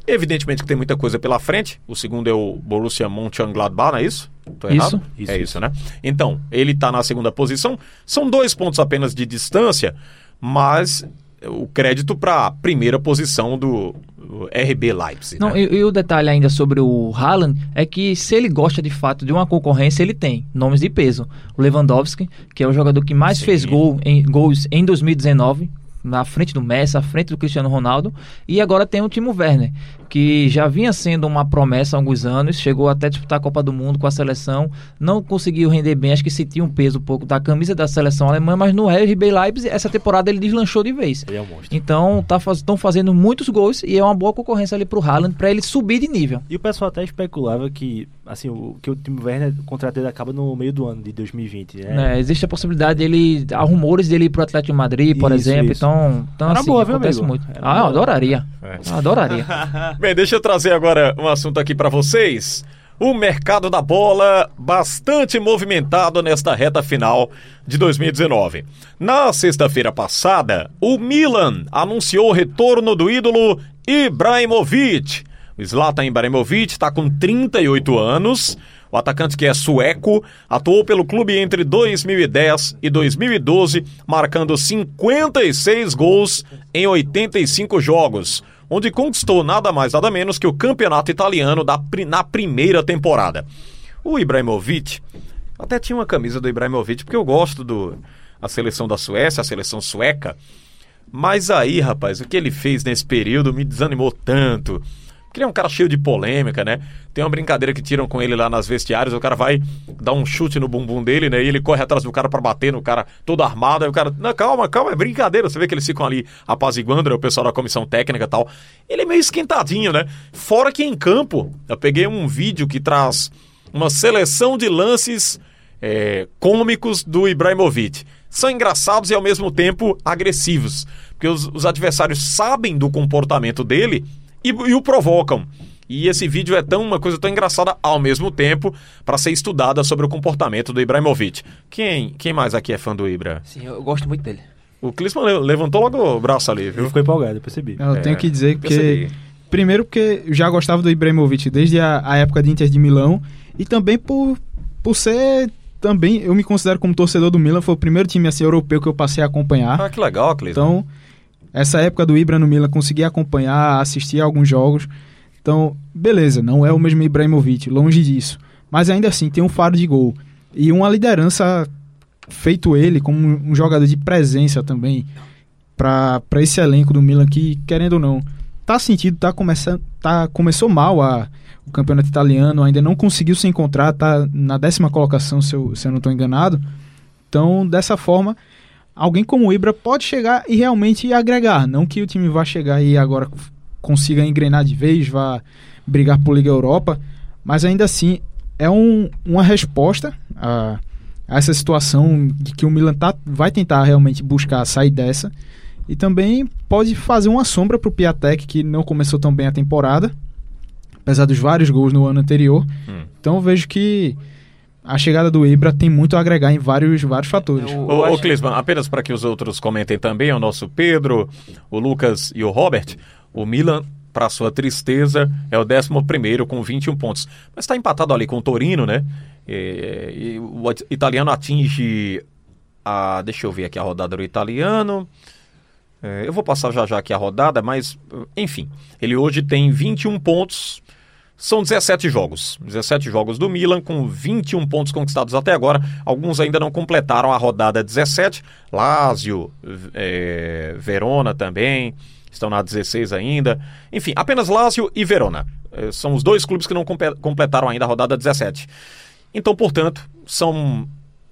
Evidentemente que tem muita coisa pela frente. O segundo é o Borussia Mönchengladbach, não é isso? Tô errado? Isso, é isso. isso, né? Então, ele está na segunda posição. São dois pontos apenas de distância, mas o crédito para a primeira posição do do RB Leipzig. Não, né? e, e o detalhe ainda sobre o Haaland é que se ele gosta de fato de uma concorrência, ele tem nomes de peso. O Lewandowski, que é o jogador que mais Sim. fez gol em, gols em 2019, na frente do Messi, à frente do Cristiano Ronaldo, e agora tem o Timo Werner, que já vinha sendo uma promessa há alguns anos, chegou até a disputar a Copa do Mundo com a seleção, não conseguiu render bem, acho que sentiu um peso um pouco da camisa da seleção alemã, mas no RB Leipzig, essa temporada ele deslanchou de vez. Ele é um monstro. Então estão fazendo muitos gols e é uma boa concorrência ali pro Haaland para ele subir de nível. E o pessoal até especulava que, assim, o, que o time Werner, o contrato dele acaba no meio do ano de 2020, né? Né, existe a possibilidade dele. Há rumores dele ir pro Atlético de Madrid, por Isso, exemplo. isso. Então, então Era assim, boa, viu, acontece amigo? muito. Era Ah, eu adoraria. É. Eu adoraria. Bem, deixa eu trazer agora um assunto aqui para vocês. O mercado da bola bastante movimentado nesta reta final de 2019. Na sexta-feira passada, o Milan anunciou o retorno do ídolo Ibrahimovic. O Zlatan Ibrahimovic está com 38 anos. O atacante que é sueco atuou pelo clube entre 2010 e 2012, marcando 56 gols em 85 jogos, onde conquistou nada mais nada menos que o campeonato italiano da, na primeira temporada. O Ibrahimovic, até tinha uma camisa do Ibrahimovic, porque eu gosto do a seleção da Suécia, a seleção sueca. Mas aí, rapaz, o que ele fez nesse período me desanimou tanto. Porque ele é um cara cheio de polêmica, né? Tem uma brincadeira que tiram com ele lá nas vestiárias, o cara vai dar um chute no bumbum dele, né? E ele corre atrás do cara pra bater no cara todo armado, aí o cara, não, calma, calma, é brincadeira. Você vê que eles ficam ali apaziguando, né? o pessoal da comissão técnica e tal. Ele é meio esquentadinho, né? Fora que em campo, eu peguei um vídeo que traz uma seleção de lances é, cômicos do Ibrahimovic. São engraçados e ao mesmo tempo agressivos. Porque os, os adversários sabem do comportamento dele e, e o provocam. E esse vídeo é tão uma coisa tão engraçada ao mesmo tempo para ser estudada sobre o comportamento do Ibrahimovic. Quem, quem mais aqui é fã do Ibra? Sim, eu gosto muito dele. O Klinsmann le- levantou logo o braço ali, Ele viu? ficou empolgado, eu percebi. Eu É, tenho que dizer que percebi. Primeiro porque eu já gostava do Ibrahimovic desde a, a época de Inter de Milão e também por, por ser também eu me considero como torcedor do Milan, foi o primeiro time assim, europeu que eu passei a acompanhar. Ah, que legal, Clisman. Então, essa época do Ibra no Milan, consegui acompanhar, assistir alguns jogos. Então, beleza, não é o mesmo Ibrahimovic, longe disso. Mas ainda assim, tem um faro de gol. E uma liderança, feito ele como um jogador de presença também, para esse elenco do Milan que, querendo ou não, tá sentido, tá começando, tá, começou mal a, o campeonato italiano, ainda não conseguiu se encontrar, tá na décima colocação, se eu, se eu não estou enganado. Então, dessa forma, alguém como o Ibra pode chegar e realmente agregar. Não que o time vá chegar e agora consiga engrenar de vez, vá brigar por Liga Europa, mas ainda assim é um, uma resposta a, a essa situação de que o Milan tá, vai tentar realmente buscar sair dessa. E também pode fazer uma sombra para o Piatek, que não começou tão bem a temporada, apesar dos vários gols no ano anterior. Hum. Então eu vejo que a chegada do Ibra tem muito a agregar em vários, vários fatores. Eu- Ô, ô acho- Clisman, apenas para que os outros comentem também, o nosso Pedro, o Lucas e o Robert, o Milan, para sua tristeza, é o 11 com 21 pontos. Mas está empatado ali com o Torino, né? E, e o it- italiano atinge a. Deixa eu ver aqui a rodada do italiano. É, eu vou passar já já aqui a rodada, mas enfim, ele hoje tem 21 pontos. São 17 jogos. 17 jogos do Milan, com 21 pontos conquistados até agora. Alguns ainda não completaram a rodada 17. Lazio, é, Verona também, estão na 16 ainda. Enfim, apenas Lazio e Verona. É, são os dois clubes que não completaram ainda a rodada 17. Então, portanto, são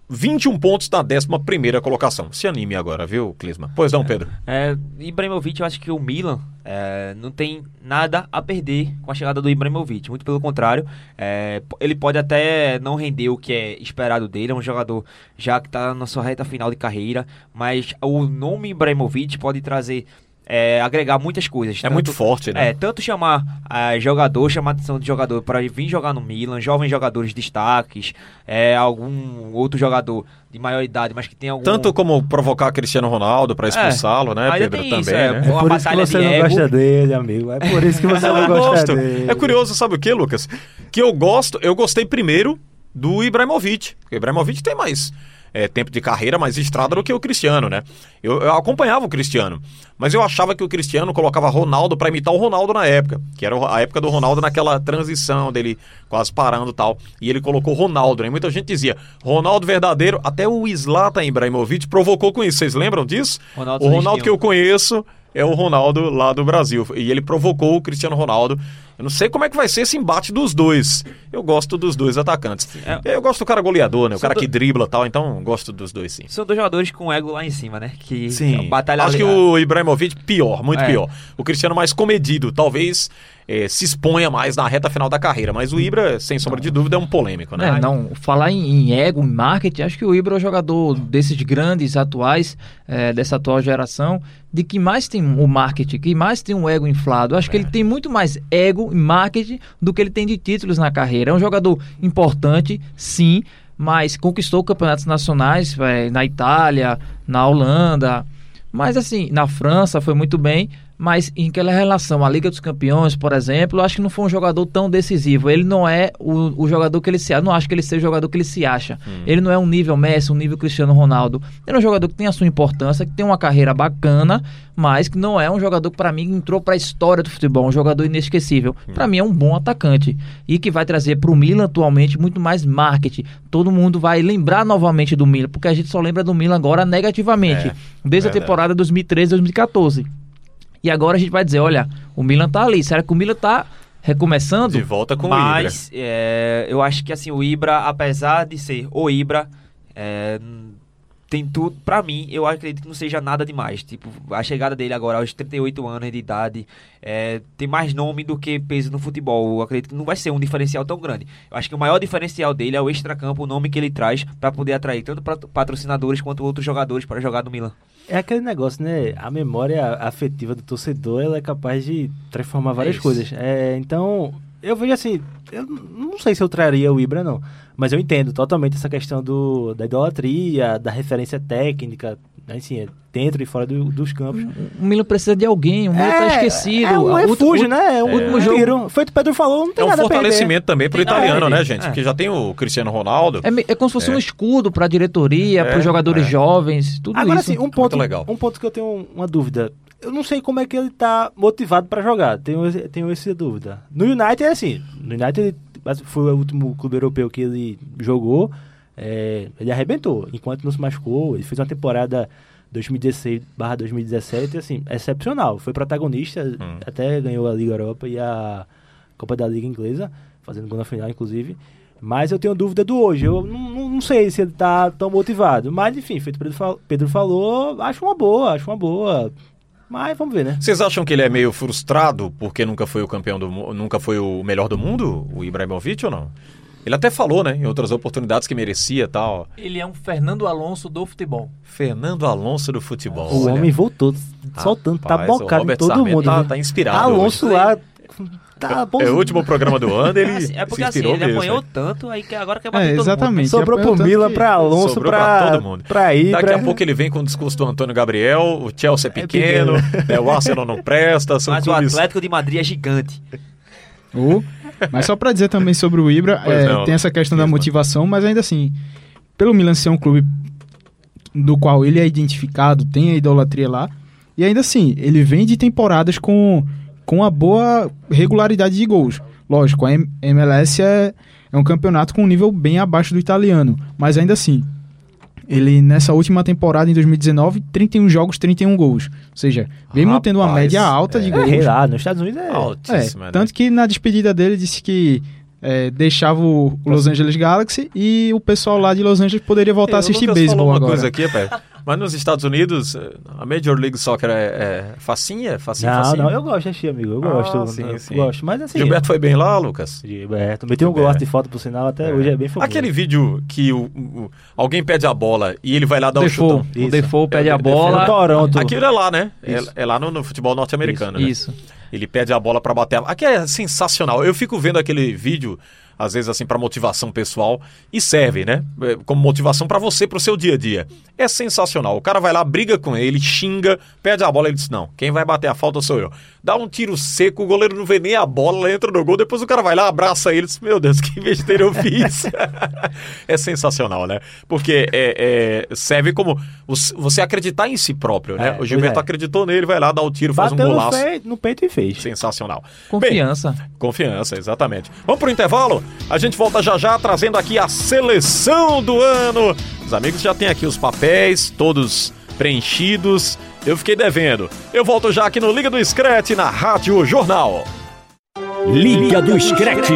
21 pontos na 11 colocação. Se anime agora, viu, Clisma? Pois não, Pedro. É, Ibrahimovic, eu acho que o Milan é, não tem nada a perder com a chegada do Ibrahimovic. Muito pelo contrário, é, ele pode até não render o que é esperado dele. É um jogador já que está na sua reta final de carreira, mas o nome Ibrahimovic pode trazer. É, agregar muitas coisas. É muito forte, né? É, tanto chamar ah, jogador, chamar a atenção de jogador para vir jogar no Milan, jovens jogadores destaques, é, algum outro jogador de maior idade, mas que tem algum. Tanto como provocar Cristiano Ronaldo para expulsá-lo, né, ainda Pedro? tem Também, isso, é, né? Uma Por isso que batalha você não ego. gosta dele, amigo. É por isso que você não eu gosta gosto. dele. É curioso, sabe o que, Lucas? Que eu gosto, eu gostei primeiro do Ibrahimovic. Porque o Ibrahimovic tem mais é, tempo de carreira, mais estrada do que o Cristiano, né? Eu, eu acompanhava o Cristiano, mas eu achava que o Cristiano colocava Ronaldo para imitar o Ronaldo na época, que era a época do Ronaldo naquela transição dele quase parando e tal. E ele colocou Ronaldo, né? Muita gente dizia Ronaldo verdadeiro, até o Zlatan Ibrahimovic provocou com isso. Vocês lembram disso? Ronaldo o Ronaldo que eu conheço é o Ronaldo lá do Brasil. E ele provocou o Cristiano Ronaldo. Eu não sei como é que vai ser esse embate dos dois. Eu gosto dos dois atacantes. é- Eu gosto do cara goleador, né? O cara do- que dribla e tal, então eu gosto dos dois, sim. São dois jogadores com ego lá em cima, né? Que Sim. batalha Acho que o Ibrahimovic pior, muito É. pior. O Cristiano mais comedido, talvez eh, se exponha mais na reta final da carreira. Mas o Ibra, sem sombra de dúvida, é um polêmico, né? É, não, falar em, em ego, em marketing, acho que o Ibra é o jogador desses grandes atuais, é, dessa atual geração, de que mais tem o marketing, que mais tem um ego inflado. Acho que ele tem muito mais ego em marketing do que ele tem de títulos na carreira. É um jogador importante, sim, mas conquistou campeonatos nacionais é, na Itália, na Holanda, mas assim, na França foi muito bem, mas em aquela relação à Liga dos Campeões, por exemplo, eu acho que não foi um jogador tão decisivo. Ele não é o, o jogador que ele se acha. Não acho que ele seja o jogador que ele se acha. Ele não é um nível Messi, um nível Cristiano Ronaldo. Ele é um jogador que tem a sua importância, que tem uma carreira bacana, mas que não é um jogador que, para mim, entrou para a história do futebol, um jogador inesquecível. Para mim, é um bom atacante e que vai trazer para o Milan atualmente muito mais marketing. Todo mundo vai lembrar novamente do Milan, porque a gente só lembra do Milan agora negativamente, É, desde a temporada 2013-2014. E agora a gente vai dizer, olha, o Milan tá ali. Será que o Milan tá recomeçando? De volta com Mas é, eu acho que assim, o Ibra, apesar de ser o Ibra, é, tem tudo. Pra mim, eu acredito que não seja nada demais. Tipo, a chegada dele agora aos 38 anos de idade é, tem mais nome do que peso no futebol. Eu acredito que não vai ser um diferencial tão grande. Eu acho que o maior diferencial dele é o extracampo, o nome que ele traz pra poder atrair tanto pat- patrocinadores quanto outros jogadores para jogar no Milan. É aquele negócio, né? A memória afetiva do torcedor, ela é capaz de transformar várias isso. coisas. É, então, eu vejo assim, eu não sei se eu traria o Ibra, não. Mas eu entendo totalmente essa questão do, da idolatria, da referência técnica, assim, é dentro e fora do- dos campos. O Milan precisa de alguém, o Milan tá esquecido. É um refúgio, o- né? É um o último jogo- tiro. Foi o que o Pedro falou, não tem É um nada fortalecimento também pro Tem nada a italiano, né, gente? É. Porque já tem o Cristiano Ronaldo. É, é como se fosse É. um escudo pra diretoria, É, pros jogadores é. jovens, tudo Agora isso. sim, um ponto, legal. um ponto que eu tenho uma dúvida. Eu não sei como é que ele tá motivado pra jogar. Tenho, tenho essa dúvida. No United é assim. No United foi o último clube europeu que ele jogou. É, ele arrebentou. Enquanto não se machucou, ele fez uma temporada 2016/2017 assim, excepcional. Foi protagonista, Hum. até ganhou a Liga Europa e a Copa da Liga Inglesa, fazendo gol na final, inclusive. Mas eu tenho dúvida do hoje. Eu não, não- não sei se ele tá tão motivado. Mas, enfim, feito Pedro, fal- Pedro falou, acho uma boa, acho uma boa. Mas vamos ver, né? Vocês acham que ele é meio frustrado porque nunca foi o campeão do nunca foi o melhor do mundo, o Ibrahimovic ou não? Ele até falou, né, em outras oportunidades que merecia e tal. Ele é um Fernando Alonso do futebol. Fernando Alonso do futebol. O olha. homem voltou, soltando, tá Rapaz, o bocado em todo Sarmento mundo. tá- tá inspirado Alonso hoje. lá, tá bom. É o último programa do ano, ele Assim, é porque se assim, inspirou ele mesmo. apanhou né? tanto, aí que agora quer É, bater todo exatamente. Sobrou Apanhou pro que- pra Alonso, Sobrou pra, pra todo mundo. pra ir. Daqui pra... a pouco ele vem com o discurso do Antônio Gabriel, o Chelsea é pequeno, pequeno. né, o Arsenal não presta, mundo. são Mas o clubes... Atlético de Madrid é gigante. Ou- mas só pra dizer também sobre o Ibra, é, não, tem essa questão da Griezmann. motivação, mas ainda assim, pelo Milan ser um clube do qual ele é identificado, tem a idolatria lá, e ainda assim, ele vem de temporadas com, com uma boa regularidade de gols. Lógico, a MLS é, é um campeonato com um nível bem abaixo do italiano, mas ainda assim, ele nessa última temporada, em 2019, 31 jogos, 31 gols. Ou seja, vem Rapaz, mantendo uma média alta de é. gols. É, lá, nos Estados Unidos é. Altíssima, É, tanto que na despedida dele disse que é, deixava o Los Angeles Galaxy e o pessoal lá de Los Angeles poderia voltar a É, o assistir beisebol falou uma agora. coisa aqui, pé. Mas nos Estados Unidos, eh, a Major League Soccer é, é facinha? facinha, Não, facinha? não, eu gosto assistir, amigo. Eu Ah, gosto. sim, eu sim. gosto. Mas assim. Gilberto foi bem lá, Lucas? Gilberto. Meteu um bem. de foto pro sinal, até hoje é bem famoso. Aquele vídeo que o, o- alguém pede a bola e ele vai lá dar o Default. chutão. O Isso. Default pede É, a o bola. No Toronto. Aquilo é lá, né? É, é lá no, no futebol norte-americano, né? Isso. Ele pede a bola pra bater. a- Aqui é sensacional. Eu fico vendo aquele vídeo, às vezes assim, pra motivação pessoal e serve, né? É, Como motivação pra você, pro seu dia a dia. É sensacional. O cara vai lá, briga com ele, xinga, pede a bola, ele diz: Não, quem vai bater a falta sou eu. Dá um tiro seco, o goleiro não vê nem a bola, entra no gol, depois o cara vai lá, abraça ele e diz: Meu Deus, que besteira eu fiz. é sensacional, né? Porque é, é, serve como você acreditar em si próprio, né? É, o Gilberto é. acreditou nele, vai lá, dá o tiro, faz um Bateu no, golaço. fe- no peito e fez. Sensacional. Confiança. Bem, confiança, exatamente. Vamos pro intervalo? A gente volta já já trazendo aqui a seleção do ano. Os amigos já têm aqui os papéis, todos preenchidos. Eu fiquei devendo. Eu volto já aqui no Liga do Scratch na Rádio Jornal. Liga do Screte.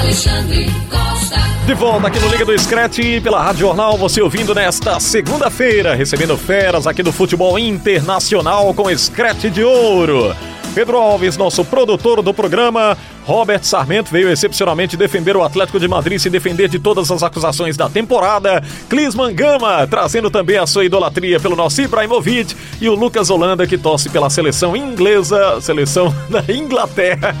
Alexandre Costa. De volta aqui no Liga do Scratch pela Rádio Jornal, você ouvindo nesta segunda-feira, recebendo feras aqui do futebol internacional com Scratch de Ouro. Pedro Alves, nosso produtor do programa, Robert Sarmento veio excepcionalmente defender o Atlético de Madrid, se defender de todas as acusações da temporada. Clisman Gama, trazendo também a sua idolatria pelo nosso Ibrahimovic. E o Lucas Holanda, que torce pela seleção inglesa, seleção da Inglaterra.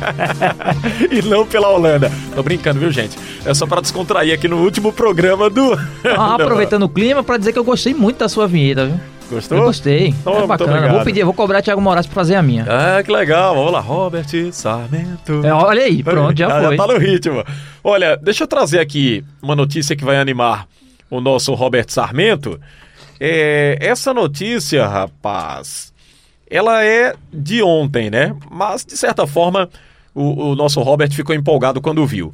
e não pela Holanda. Tô brincando, viu, gente? É só pra descontrair aqui no último programa do. Ah, aproveitando o clima pra dizer que eu gostei muito da sua vinheta, viu? Gostou? Eu gostei. Então, é bacana. Vou pedir, vou cobrar Thiago Moraes pra fazer a minha. Ah, que legal. Vamos lá, Robert Sarmento. É, olha aí, pronto, já Ah, foi. tá no ritmo. Olha, deixa eu trazer aqui uma notícia que vai animar o nosso Robert Sarmento. É, essa notícia, rapaz, ela é de ontem, né? Mas, de certa forma, o, o nosso Robert ficou empolgado quando viu.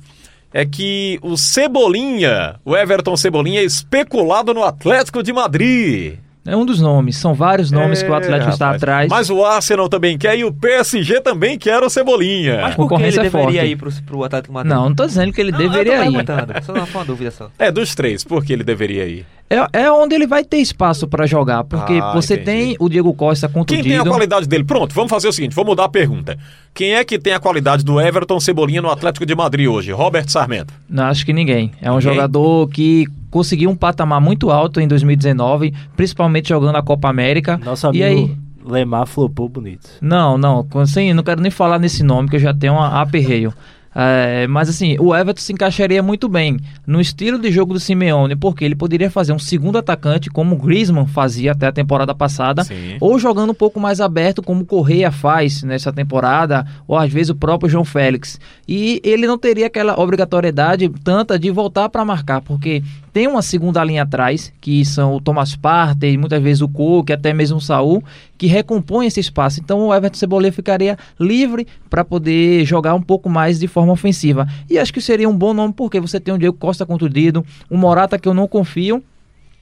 É que o Cebolinha, o Everton Cebolinha, é especulado no Atlético de Madrid. É um dos nomes, são vários nomes que o Atlético É, está rapaz. atrás. Mas o Arsenal também quer e o PSG também quer o Cebolinha. Mas por que ele concorrência é deveria forte. ir pro, pro Atlético Madrid? Não, não tô dizendo que ele Não, deveria eu tô ir. Só uma, uma dúvida só. É, dos três, por que ele deveria ir? É, é onde ele vai ter espaço pra jogar, porque Ah, você entendi. tem o Diego Costa Quem tem a contundido. qualidade dele? Pronto, vamos fazer o seguinte, vou mudar a pergunta. Quem é que tem a qualidade do Everton Cebolinha no Atlético de Madrid hoje? Robert Sarmento. Não, acho que ninguém. É um Ninguém? jogador que conseguiu um patamar muito alto em 2019, principalmente jogando a Copa América. Nosso e amigo aí, Lemar flopou bonito. não, não, assim, não quero nem falar nesse nome que eu já tenho um aperreio. É, mas assim, o Everton se encaixaria muito bem no estilo de jogo do Simeone, porque ele poderia fazer um segundo atacante, como o Griezmann fazia até a temporada passada, Sim. ou jogando um pouco mais aberto, como o Correia faz nessa temporada, ou às vezes o próprio João Félix. E ele não teria aquela obrigatoriedade tanta de voltar para marcar, porque tem uma segunda linha atrás, que são o Thomas Partey, muitas vezes o Cook, até mesmo o Saul, que recompõe esse espaço. Então o Everton Cebolinha ficaria livre para poder jogar um pouco mais de forma ofensiva. E acho que seria um bom nome, porque você tem o Diego Costa contundido, o Morata que eu não confio,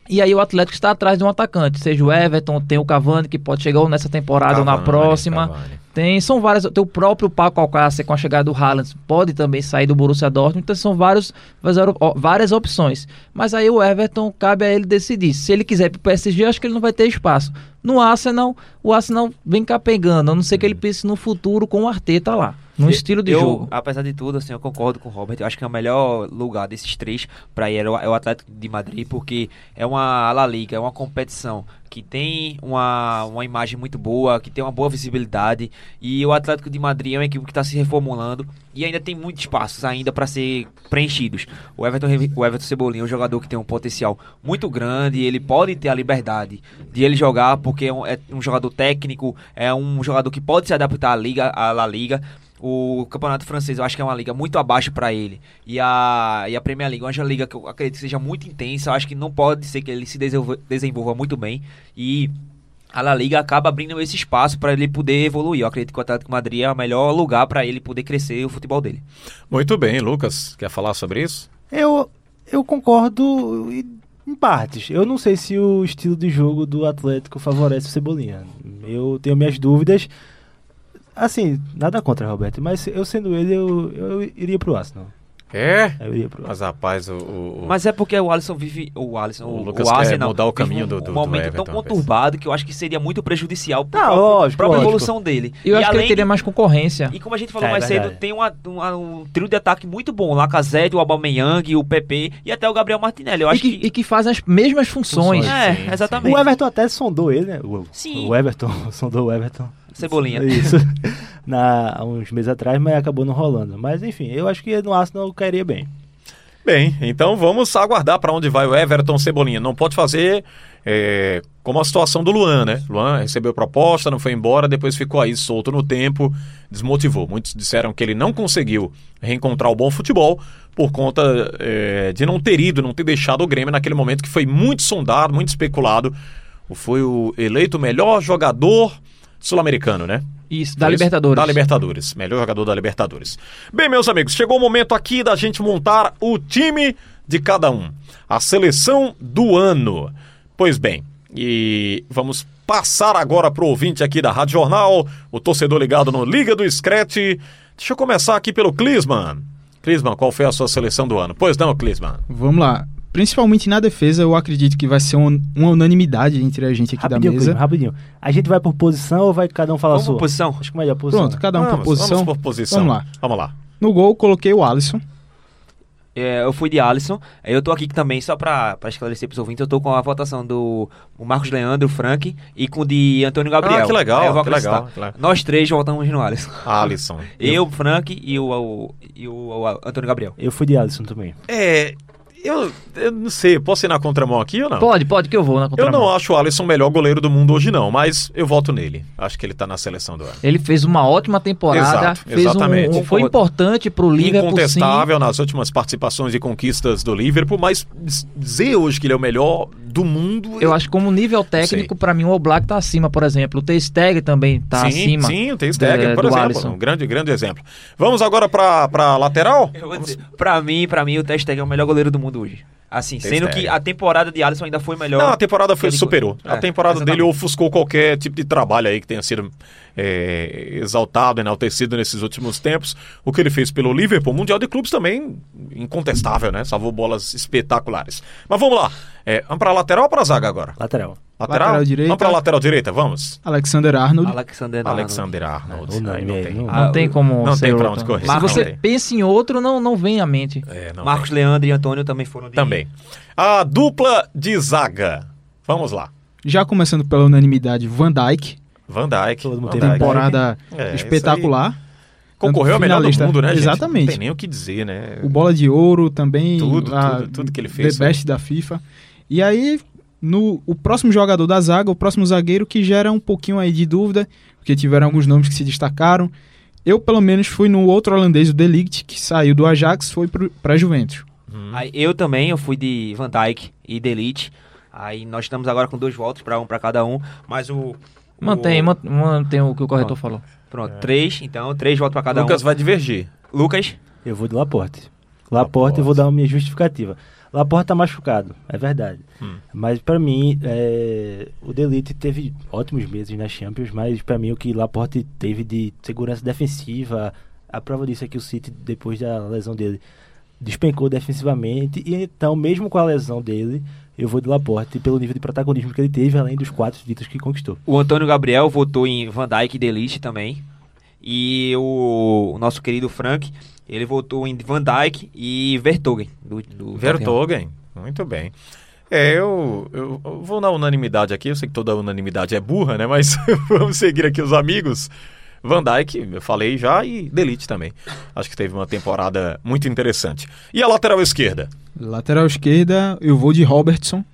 e aí o Atlético está atrás de um atacante, seja o Everton, tem o Cavani que pode chegar ou nessa temporada ou na Cavani, próxima. Cavani. Tem, são várias, tem o próprio Paco Alcácer com a chegada do Haaland, pode também sair do Borussia Dortmund, então são vários, várias- opções. Mas aí o Everton, cabe a ele decidir. Se ele quiser ir pro PSG, acho que ele não vai ter espaço. No Arsenal, o Arsenal vem cá pegando, a não ser que ele pense no futuro com o Arteta lá, no estilo de eu, jogo. Apesar de tudo, assim, eu concordo com o Robert. Eu acho que é o melhor lugar desses três para ir é o, é o Atlético de Madrid, porque é uma La Liga, é uma competição que tem uma, uma imagem muito boa, que tem uma boa visibilidade. E o Atlético de Madrid é uma equipe que está se reformulando e ainda tem muitos espaços ainda para ser preenchidos. O Everton, o Everton Cebolinha é um jogador que tem um potencial muito grande, ele pode ter a liberdade de ele jogar, porque é um, é um jogador técnico, é um jogador que pode se adaptar à liga, à La Liga. O campeonato francês eu acho que é uma liga muito abaixo para ele. E a, e a Premier League é uma liga que eu acredito que seja muito intensa. Eu acho que não pode ser que ele se desenvolva, desenvolva muito bem. E a La Liga acaba abrindo esse espaço para ele poder evoluir. Eu acredito que o Atlético de Madrid é o melhor lugar para ele poder crescer o futebol dele. Muito bem, Lucas. Quer falar sobre isso? Eu, eu concordo em- em partes. Eu não sei se o estilo de jogo do Atlético favorece o Cebolinha. Eu tenho minhas dúvidas. Assim, nada contra, Roberto, mas eu sendo ele, eu, eu iria pro Arsenal. É? Eu iria pro Mas rapaz, o. o- o- Mas é porque o Alisson vive. O Alisson, O o, Lucas o quer Arsenal mudar o caminho um, do- do- um momento do Everton, tão conturbado que eu acho que seria muito prejudicial para Não, a lógico, própria lógico. evolução dele. Eu E acho que ele além teria mais concorrência. E como a gente falou É, mais verdade. cedo, tem uma, uma- um trio de ataque muito bom. Lacazette, o Aubameyang, o PP e até o Gabriel Martinelli. Eu E acho que, que... e que fazem as mesmas funções. Funções. É, Sim, sim. exatamente. O Everton até sondou ele, né? O, Sim. o Everton sondou o Everton. Cebolinha. Isso. Na, há uns meses atrás, mas acabou não rolando. Mas enfim, eu acho que no Arsenal cairia bem. Bem, então vamos aguardar para onde vai o Everton Cebolinha. Não pode fazer é, como a situação do Luan, né? Luan recebeu proposta, não foi embora, depois ficou aí solto no tempo, desmotivou. Muitos disseram que ele não conseguiu reencontrar o bom futebol por conta é, de não ter ido, não ter deixado o Grêmio naquele momento que foi muito sondado, muito especulado. Foi o eleito melhor jogador sul-americano, né? Isso, da Foi isso? Libertadores. Da Libertadores. Melhor jogador da Libertadores. Bem, meus amigos, chegou o momento aqui da gente montar o time de cada um. A seleção do ano. Pois bem, e vamos passar agora pro ouvinte aqui da Rádio Jornal, o torcedor ligado no Liga do Scratch. Deixa eu começar aqui pelo Clisman. Clisman, qual foi a sua seleção do ano? Pois não, Clisman. Vamos lá. Principalmente na defesa, eu acredito que vai ser um- uma unanimidade entre a gente aqui Rapidinho, da mesa. Clisman, rapidinho. A gente vai por posição ou vai cada um falar a Vamos sua? por posição? Acho que melhor posição. Pronto, cada um por vamos, posição. Vamos por posição. Vamos lá. Vamos lá. No gol, coloquei o Alisson. É, eu fui de Alisson. Eu tô aqui também, só pra, pra esclarecer pros ouvintes, eu tô com a votação do o Marcos Leandro, o Frank, e com o de Antônio Gabriel. Ah, que legal, eu que legal. Nós três votamos no Alisson. Alisson. Eu, o Frank e o, o- e o, o Antônio Gabriel. Eu fui de Alisson também. É, eu, eu não sei, posso ir na contramão aqui ou não? Pode, pode, que eu vou na Eu contramão. não acho o Alisson o melhor goleiro do mundo hoje, não, mas eu voto nele. Acho que ele tá na seleção do ano. Ele fez uma ótima temporada, Exato, exatamente. um- foi importante pro Liverpool sim. Incontestável nas últimas participações e conquistas do Liverpool, mas dizer hoje que ele é o melhor do mundo. Eu acho que como nível técnico, pra mim o Oblak tá acima, por exemplo. O Ter Stegen também tá sim, acima. Sim, o Ter Stegen, da- por do exemplo. Alisson. Um grande, grande exemplo. Vamos agora pra, pra lateral? Eu vou dizer, pra mim, pra mim, o Ter Stegen é o melhor goleiro do mundo hoje. Assim, Ter sendo que a temporada de Alisson ainda foi melhor. Não, a temporada foi, superou. a É, temporada dele exatamente. ofuscou qualquer tipo de trabalho aí que tenha sido é, exaltado, enaltecido nesses últimos tempos. O que ele fez pelo Liverpool, Mundial de Clubes também incontestável, né? Salvou bolas espetaculares. Mas vamos lá. É, vamos pra lateral ou pra zaga agora? Lateral. Lateral? Lateral direita. Vamos pra lateral direita, vamos. Alexander Arnold. Alexander Arnold. Alexander Arnold. Unânime Aí não aí, tem. não- Não Ah, tem como não ser tem pra outro. onde correr. Se Não você tem. pensa em outro, não, não vem à mente. É, não Marcos tem. Leandro e Antônio também foram de... Também. A dupla de zaga. Vamos lá. Já começando pela unanimidade, Van Dijk. Van Dijk. Todo mundo Van tem Dijk. Temporada É, espetacular. Concorreu ao melhor do mundo, né, gente? Exatamente. Não tem nem o que dizer, né? O Bola de Ouro também. Tudo, a tudo, tudo que ele fez. The Best da FIFA. E aí, no, o próximo jogador da zaga, o próximo zagueiro, que gera um pouquinho aí de dúvida, porque tiveram alguns nomes que se destacaram. Eu, pelo menos, fui no outro holandês, o De Ligt, que saiu do Ajax, foi para Juventus. Aí eu também, eu fui de Van Dijk e Delete. Aí nós estamos agora com dois votos para um para cada um, mas o Mantém, o, man- mantém o que o corretor falou. Pronto, três, então três votos para cada Lucas um. vai divergir. Lucas, Eu vou de Laporte. Laporte, eu vou dar a minha justificativa. Laporte tá machucado, é verdade. Hum. Mas pra mim, é, o Delite teve ótimos meses na Champions, mas pra mim o que Laporte teve de segurança defensiva, a prova disso é que o City, depois da lesão dele, despencou defensivamente. E então, mesmo com a lesão dele, eu vou de Laporte pelo nível de protagonismo que ele teve, além dos quatro títulos que conquistou. o Antônio Gabriel votou em Van Dijk e Delete também. E o, o nosso querido Frank, ele votou em Van Dijk e Vertogen. Do, do. Vertogen. Muito bem. É, eu, eu eu vou na unanimidade aqui. Eu sei que toda unanimidade é burra, né? Mas vamos seguir aqui os amigos. Van Dijk, eu falei já, e Delite também. Acho que teve uma temporada muito interessante. E a lateral esquerda? Lateral esquerda, eu vou de Robertson.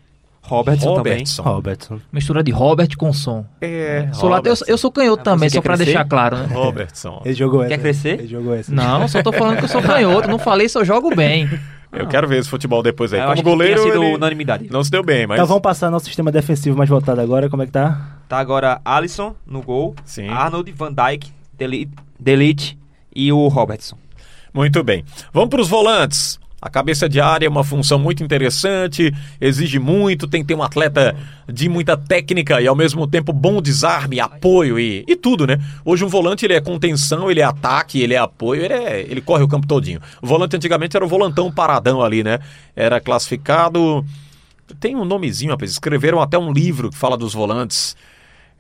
Robertson, Robertson. Robertson. Mistura de Robert com som. É, Sou late- eu, eu sou canhoto Ah, também, só pra crescer? deixar claro, né? Robertson. Ele jogou essa. Quer crescer? Ele jogou essa. Não, só tô falando que eu sou canhoto. Não falei eu jogo bem. Eu quero ver esse futebol depois aí. Eu Como que goleiro, sido ele unanimidade. não se deu bem, mas... Então vamos passar nosso sistema defensivo mais voltado agora, como é que tá? Tá agora Alisson no gol, Sim. Arnold, Van Dijk, Delete, Delete e o Robertson. Muito bem. Vamos para os volantes. A cabeça de área é uma função muito interessante, exige muito, tem que ter um atleta de muita técnica e ao mesmo tempo bom desarme, apoio e, e tudo, né? Hoje um volante ele é contenção, ele é ataque, ele é apoio, ele, é- ele corre o campo todinho. O volante antigamente era o volantão paradão ali, né? Era classificado... Tem um nomezinho, rapaz. Escreveram até um livro que fala dos volantes.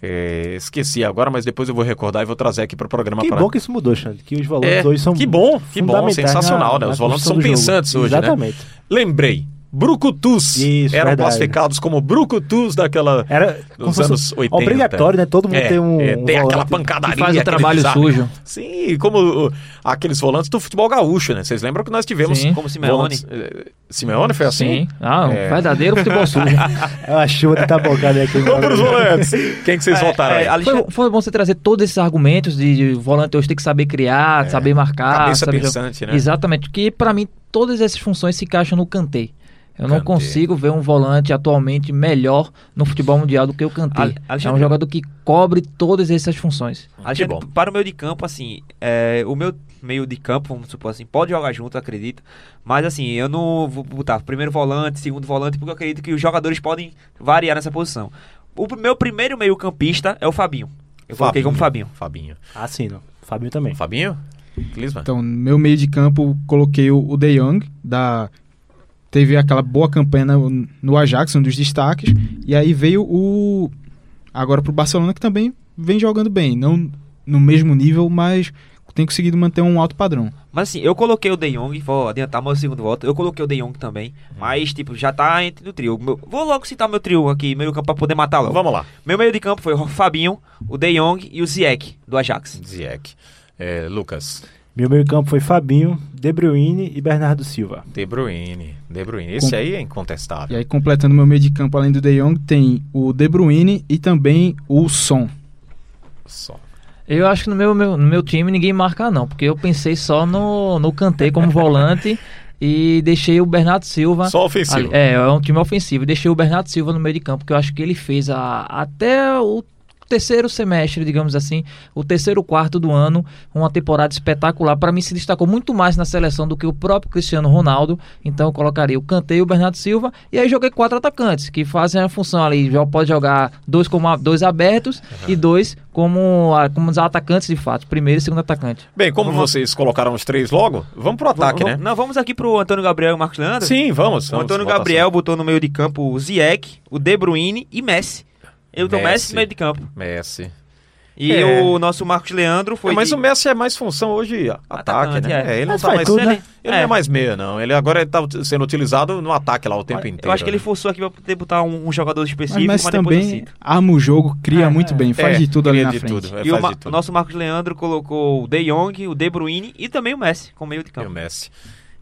É, esqueci agora, mas depois eu vou recordar e vou trazer aqui para o programa. Que pra- bom que isso mudou, Xande. Que os volantes É, hoje são que bom, que bom, sensacional, na- né? na Os volantes são do jogo. pensantes hoje, né? Exatamente. Lembrei. Brucutus Isso, eram verdade. classificados como Brucutus daquela Era dos anos 80. obrigatório, né? Todo mundo É, tem um. é, um tem aquela volante. pancadaria. Que faz o trabalho desarme. sujo. Sim, como uh, aqueles volantes do futebol gaúcho, né? Vocês lembram que nós tivemos Sim. Como Simeone. volantes, eh, Simeone foi assim? Sim. Ah, um É. verdadeiro futebol sujo. É uma chuva de tabocada aqui. Vamos para os volantes. Quem que vocês votaram aí? é, Alexandre- Foi, foi bom você trazer todos esses argumentos de, de volante hoje tem que saber criar, saber marcar. Cabeça saber jogar. pensante, né? Exatamente, porque pra mim todas essas funções se encaixam no Kanté. Eu não Kanté. consigo ver um volante atualmente melhor no futebol mundial do que o Kanté. Ale- É um Alexandre- jogador que cobre todas essas funções. Alexandre, bom. para o meio de campo, assim, é, o meu meio de campo, vamos supor assim, pode jogar junto, acredito. Mas assim, eu não vou botar primeiro volante, segundo volante, porque eu acredito que os jogadores podem variar nessa posição. O meu primeiro meio campista é o Fabinho. Eu coloquei como Fabinho. Fabinho. Assino. Fabinho também. Fabinho? Clisman? Então, no meu meio de campo, coloquei o, o De Jong, da... teve aquela boa campanha no, no Ajax, um dos destaques. E aí veio o. Agora pro Barcelona, que também vem jogando bem. Não no mesmo nível, mas tem conseguido manter um alto padrão. Mas assim, eu coloquei o De Jong, vou adiantar meu segundo voto. Eu coloquei o De Jong também, mas tipo, já tá entre o trio. Meu- vou logo citar meu trio aqui, meio campo pra poder matar logo. Vamos lá. Meu meio de campo foi o Fabinho, o De Jong e o Ziyech, do Ajax. Ziek. É, Lucas. Meu meio campo foi Fabinho, De Bruyne e Bernardo Silva. De Bruyne. De Bruyne. Esse Com- aí é E incontestável. aí, completando meu meio de campo, além do De Jong, tem o De Bruyne e também o Son. Só. Eu acho que no meu, meu- no meu time ninguém marca não, porque eu pensei só no, no Kanté como volante e deixei o Bernardo Silva... Só ofensivo. ali- é, é um time ofensivo. E deixei o Bernardo Silva no meio de campo, que eu acho que ele fez a, até o terceiro semestre, digamos assim, o terceiro quarto do ano, uma temporada espetacular. Para mim se destacou muito mais na seleção do que o próprio Cristiano Ronaldo. Então eu colocaria o Kanté e o Bernardo Silva. E aí joguei quatro atacantes, que fazem a função ali. Já pode jogar dois como a- dois abertos e dois como, a- como os atacantes de fato. Primeiro e segundo atacante. Bem, como vocês colocaram os três logo, vamos pro ataque, Vamos- né? Não, vamos aqui pro Antônio Gabriel e o Marcos Leandro? Sim, vamos. O vamos, Antônio votação. Gabriel botou no meio de campo o Ziyech, o De Bruyne e Messi. Eu dou Messi. Messi no meio de campo. Messi. E É. o nosso Marcos Leandro foi. É, mas de- o Messi é mais função hoje ataque, Atacante, né? é. É, ele não Mas tá faz mais tudo, né? Ele não é É. mais meia, não. Ele agora tá sendo utilizado no ataque lá o tempo inteiro. Eu acho que ele né? forçou aqui pra poder botar um, um jogador Mas específico, mas, depois eu também arma o jogo, cria É, muito é. bem, faz É, de tudo ali na de frente. tudo, E o, faz Ma- de tudo. o nosso Marcos Leandro colocou o De Jong, o De Bruyne e também o Messi como meio de E o campo. Messi.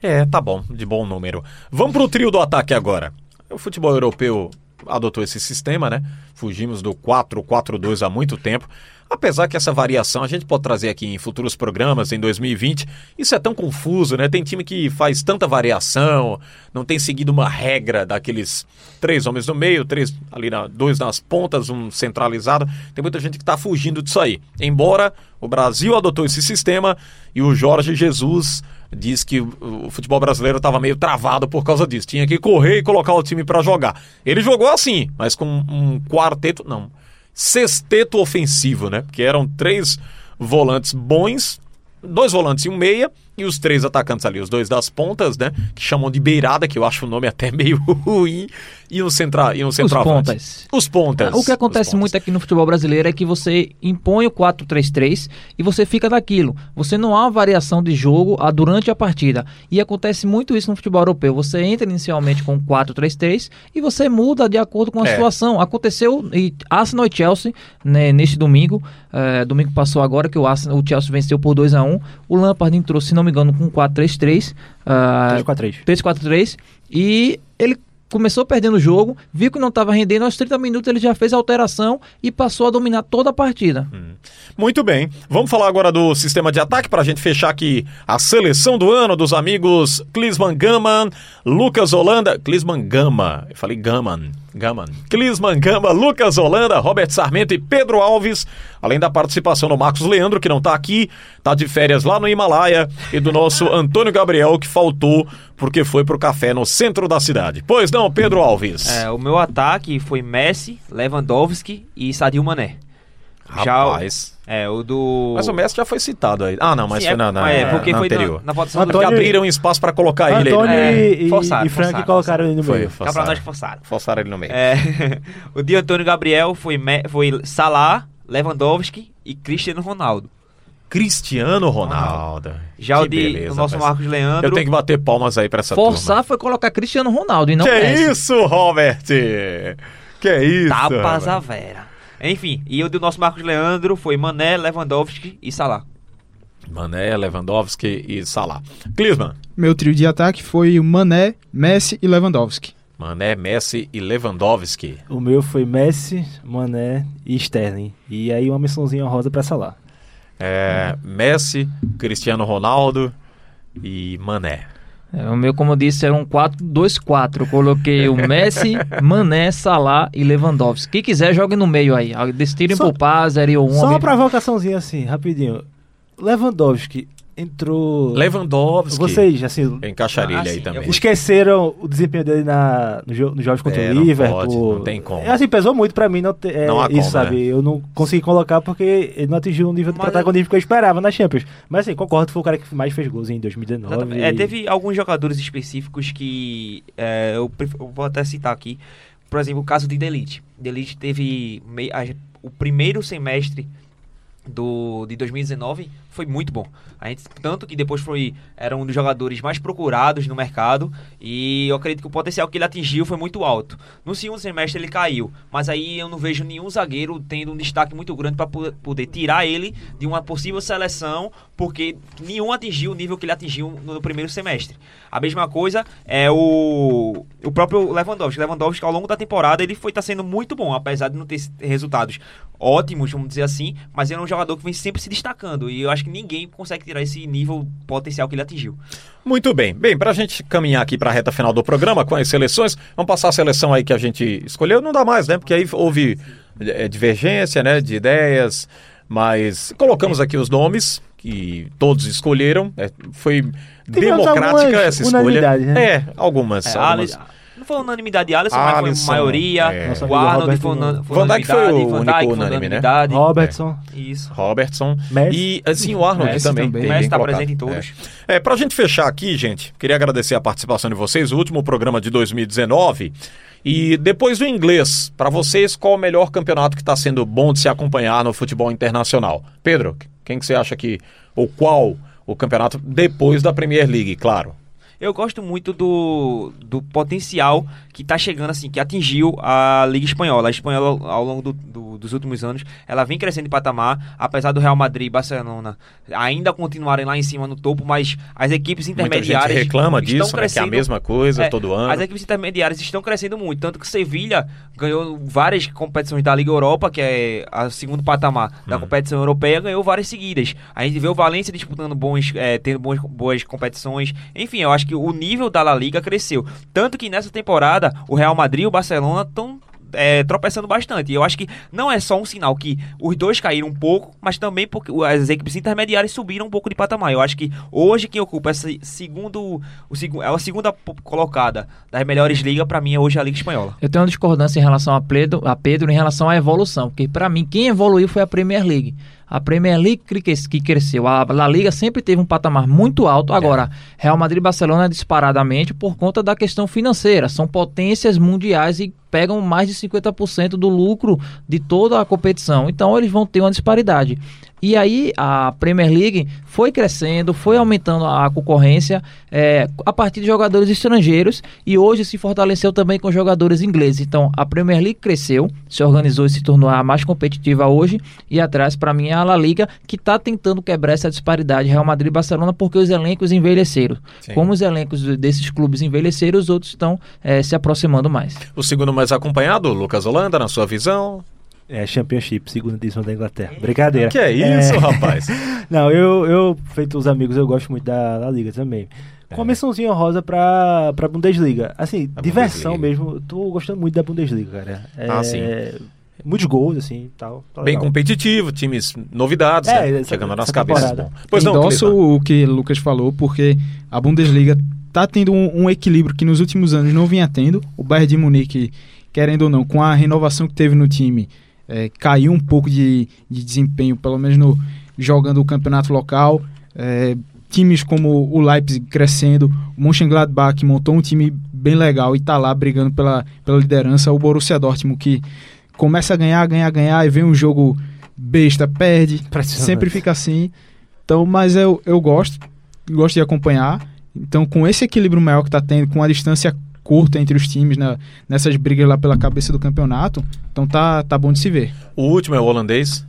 É, tá bom, de bom número. Vamos pro trio do ataque agora. O futebol europeu adotou esse sistema, né? Fugimos do 4-4-2 há muito tempo. Apesar que essa variação a gente pode trazer aqui em futuros programas, em 2020. Isso é tão confuso, né? Tem time que faz tanta variação, não tem seguido uma regra daqueles três homens no meio, três ali na, dois nas pontas, um centralizado. Tem muita gente que tá fugindo disso aí. Embora o Brasil adotou esse sistema e o Jorge Jesus diz que o, o futebol brasileiro estava meio travado por causa disso. Tinha que correr e colocar o time para jogar. Ele jogou assim, mas com um quarteto, não, sexteto ofensivo, né? Porque eram três volantes bons, dois volantes e um meia, e os três atacantes ali, os dois das pontas, né? Que chamam de beirada, que eu acho o nome até meio ruim, e um, centra, e um centroavante. pontas. Os pontas. O que acontece Os muito aqui no futebol brasileiro é que você impõe o 4-3-3 e você fica daquilo. Você não há variação de jogo durante a partida. E acontece muito isso no futebol europeu. Você entra inicialmente com 4-3-3 e você muda de acordo com a É. situação. Aconteceu e Arsenal e Chelsea né, neste domingo. eh, domingo passou agora que o, Arsenal, o Chelsea venceu por 2 a 1 O Lampard entrou, se não me engano, com 4-3-3. ah, 3x3. 3-4-3 e ele começou perdendo o jogo, viu que não estava rendendo, aos 30 minutos ele já fez a alteração e passou a dominar toda a partida. Muito bem. Vamos falar agora do sistema de ataque para a gente fechar aqui a seleção do ano dos amigos Klisman Gaman, Lucas Holanda. Klisman Gama. Eu falei Gaman. Gaman. Klisman Gama, Lucas Holanda, Robert Sarmento e Pedro Alves. Além da participação do Marcos Leandro, que não está aqui, está de férias lá no Himalaia, e do nosso Antônio Gabriel, que faltou porque foi pro café no centro da cidade. Pois não, Pedro Alves. É, o meu ataque foi Messi, Lewandowski e Sadio Mané. Já o- Rapaz. É, o do. Mas o Messi já foi citado aí. Ah, não, mas Sim, foi é- na, na, é, porque na foi na- anterior. na votação Ah, do- porque Antônio- abriram espaço para colocar ele. Antônio É, e, forçaram, e Frank forçaram, colocaram ele no Foi, meio. forçaram. Cabral nós forçaram. Forçaram ele no meio. É, o de Antônio Gabriel foi, foi Salah, Lewandowski e Cristiano Ronaldo. Cristiano Ronaldo. Já Que o de beleza, o nosso. Marcos Leandro. Eu tenho que bater palmas aí pra essa Forçar turma. foi colocar Cristiano Ronaldo e não que Messi. isso, Robert? Que isso? Tapas a rapaz? vera. Enfim, e o do nosso Marcos Leandro foi Mané, Lewandowski e Salah. Mané, Lewandowski e Salah. Klisman. Meu trio de ataque foi o Mané, Messi e Lewandowski. Mané, Messi e Lewandowski. O meu foi Messi, Mané e Sterling. E aí uma mençãozinha rosa pra Salah. É, Messi, Cristiano Ronaldo e Mané. É, o meu, como eu disse, era um 4-2-4. Eu coloquei o Messi, Mané, Salah e Lewandowski. Quem quiser, jogue no meio aí. Decidem Só- poupar, 0 ou 1. Só uma provocaçãozinha assim, rapidinho. Lewandowski entrou. Lewandowski. Vocês, assim, Eu encaixaria Ah, ele aí sim, eu também. esqueceram o desempenho dele na, no, jo no jogos contra É, o Liverpool. pode, não tem como. É, assim, pesou muito pra mim não ter, é, Não há isso, como, sabe? né? Eu não consegui colocar porque ele não atingiu o nível de Mas- protagonismo que eu esperava na Champions. Mas assim, concordo, foi o cara que mais fez gols em 2019. Exatamente. e- É, teve alguns jogadores específicos que é, eu, pref- eu vou até citar aqui. Por exemplo, o caso de Delite. Delite teve mei- a- o primeiro semestre do, de 2019 foi muito bom. A gente, tanto que depois foi era um dos jogadores mais procurados no mercado e eu acredito que o potencial que ele atingiu foi muito alto. No segundo semestre ele caiu, mas aí eu não vejo nenhum zagueiro tendo um destaque muito grande para poder tirar ele de uma possível seleção, porque nenhum atingiu o nível que ele atingiu no primeiro semestre. A mesma coisa é o, o próprio Lewandowski. Lewandowski ao longo da temporada ele foi tá sendo muito bom, apesar de não ter resultados ótimos, vamos dizer assim, mas ele é um jogador que vem sempre se destacando e eu acho que ninguém consegue tirar esse nível potencial que ele atingiu. Muito bem. Bem, pra gente caminhar aqui pra reta final do programa com as seleções, vamos passar a seleção aí que a gente escolheu. Não dá mais, né? Porque aí houve é, divergência, né, de ideias, mas colocamos aqui os nomes que todos escolheram. É, foi Tivemos democrática essa escolha. né? É, algumas. É, algumas. Ali- não foi unanimidade de Alisson, mas foi maioria. é. Nosso O Arnold foi, una- não. foi Van Dijk foi unanimidade. o Van único Dijk unânime, né? unanimidade. Robertson. Isso. Robertson. Messi. E assim, o Arnold Messi também. também. Messi tá colocado. presente em todos. É, pra gente fechar aqui, gente, queria agradecer a participação de vocês. O último programa de 2019. E depois do inglês, para vocês, qual o melhor campeonato que está sendo bom de se acompanhar no futebol internacional? Pedro, quem que você acha que, ou qual o campeonato depois da Premier League, claro? Eu gosto muito do, do potencial que está chegando, assim, que atingiu a Liga Espanhola. A Espanhola, ao longo do- do- dos últimos anos, ela vem crescendo de patamar, apesar do Real Madrid e Barcelona ainda continuarem lá em cima no topo, mas as equipes Muita gente intermediárias reclama estão disso, né, que é a mesma coisa É, todo ano. As equipes intermediárias estão crescendo muito, tanto que Sevilha ganhou várias competições da Liga Europa, que é a segundo patamar Hum. da competição europeia, ganhou várias seguidas. A gente vê o Valência disputando bons, é, tendo bons, boas competições. Enfim, eu acho que o nível da La Liga cresceu. Tanto que nessa temporada o Real Madrid e o Barcelona estão é, tropeçando bastante. Eu acho que não é só um sinal que os dois caíram um pouco, mas também porque as equipes intermediárias subiram um pouco de patamar. Eu acho que hoje quem ocupa essa segundo, o é a segunda colocada das melhores ligas, pra mim é hoje a Liga Espanhola. Eu tenho uma discordância em relação a Pedro, a Pedro em relação à evolução, porque para mim quem evoluiu foi a Premier League. A Premier League que cres- que cresceu, a La Liga sempre teve um patamar muito alto. Agora, Real Madrid e Barcelona disparadamente por conta da questão financeira. São potências mundiais e pegam mais de 50% do lucro de toda a competição. Então, eles vão ter uma disparidade. E aí a Premier League foi crescendo, foi aumentando a concorrência é, a partir de jogadores estrangeiros e hoje se fortaleceu também com jogadores ingleses. Então a Premier League cresceu, se organizou e se tornou a mais competitiva hoje. E atrás, para mim, é a La Liga que está tentando quebrar essa disparidade Real Madrid e Barcelona porque os elencos envelheceram. Sim. Como os elencos desses clubes envelheceram, os outros estão é, se aproximando mais. O segundo mais acompanhado, Lucas Holanda, na sua visão? É Championship, segunda divisão da Inglaterra. Brincadeira. Que é isso, rapaz? Não, eu, eu, feito os amigos, eu gosto muito da, da Liga também. Com uma mençãozinha rosa pra, pra Bundesliga. Assim, A diversão Bundesliga. mesmo. Eu Tô gostando muito da Bundesliga, cara. É, Ah, sim. Muitos gols, assim, tal. tá Bem competitivo, times novidades, É, né? essa- chegando nas cabeças. temporada. Bom. Pois não, Endosso o que o Lucas falou, porque a Bundesliga tá tendo um, um equilíbrio que nos últimos anos não vinha tendo. O Bayern de Munique, querendo ou não, com a renovação que teve no time, é, caiu um pouco de, de desempenho, pelo menos no jogando o campeonato local. É, times como o Leipzig crescendo, o Mönchengladbach montou um time bem legal e tá lá brigando pela, pela liderança. O Borussia Dortmund que começa a ganhar, ganhar, ganhar e vem um jogo besta, perde, sempre fica assim. Então, mas eu, eu gosto, gosto de acompanhar. Então, com esse equilíbrio maior que tá tendo, com a distância curta entre os times na, nessas brigas lá pela cabeça do campeonato, então tá, tá bom de se ver. O último é o holandês?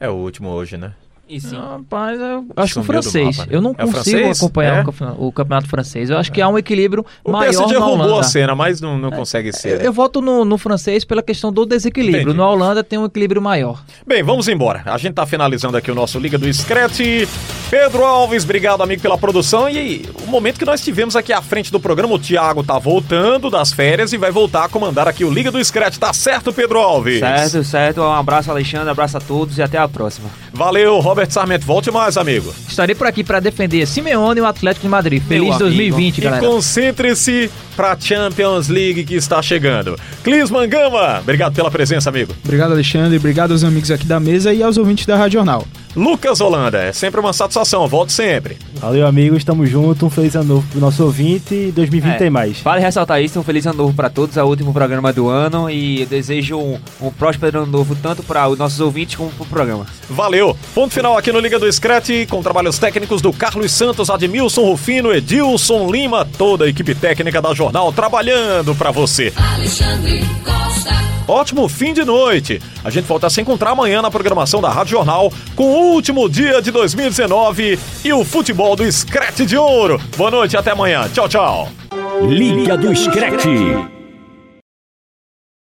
É o último hoje, né? E sim. Rapaz, eu acho que o francês. mapa, né? Eu não É o consigo francês? acompanhar É? o, campe- o campeonato francês. Eu acho que há um equilíbrio O maior PSG na roubou a cena, mas não, não consegue ser. Eu, né? eu voto no, no francês pela questão do desequilíbrio. Entendi. Na Holanda tem um equilíbrio maior. Bem, vamos embora. A gente tá finalizando aqui o nosso Liga do Screte. Pedro Alves, obrigado, amigo, pela produção. E o momento que nós tivemos aqui à frente do programa, o Thiago tá voltando das férias e vai voltar a comandar aqui o Liga do Screte. Tá certo, Pedro Alves? Certo, certo. Um abraço, Alexandre. Um abraço a todos e até a próxima. Valeu, Robert Sarmento. Volte mais, amigo. Estarei por aqui para defender Simeone e o Atlético de Madrid. Feliz amigo. 2020, E galera. concentre-se pra Champions League que está chegando. Clisman Gama, obrigado pela presença, amigo. Obrigado, Alexandre. Obrigado aos amigos aqui da mesa e aos ouvintes da Rádio Jornal. Lucas Holanda, é sempre uma satisfação. Volte sempre. Valeu, amigos. Tamo junto. Um feliz ano novo pro nosso ouvinte e 2020 É. tem mais. Vale ressaltar isso, um feliz ano novo para todos, é o último programa do ano e eu desejo um, um próspero ano novo tanto para os nossos ouvintes como para o programa. Valeu. Ponto final aqui no Liga do Screte, com trabalhos técnicos do Carlos Santos, Admilson Rufino, Edilson Lima, toda a equipe técnica da Jornal trabalhando pra você. Alexandre Costa. Ótimo fim de noite. A gente volta a se encontrar amanhã na programação da Rádio Jornal com o último dia de 2019 e o futebol do Screte de Ouro. Boa noite, até amanhã. Tchau, tchau. Liga do Screte.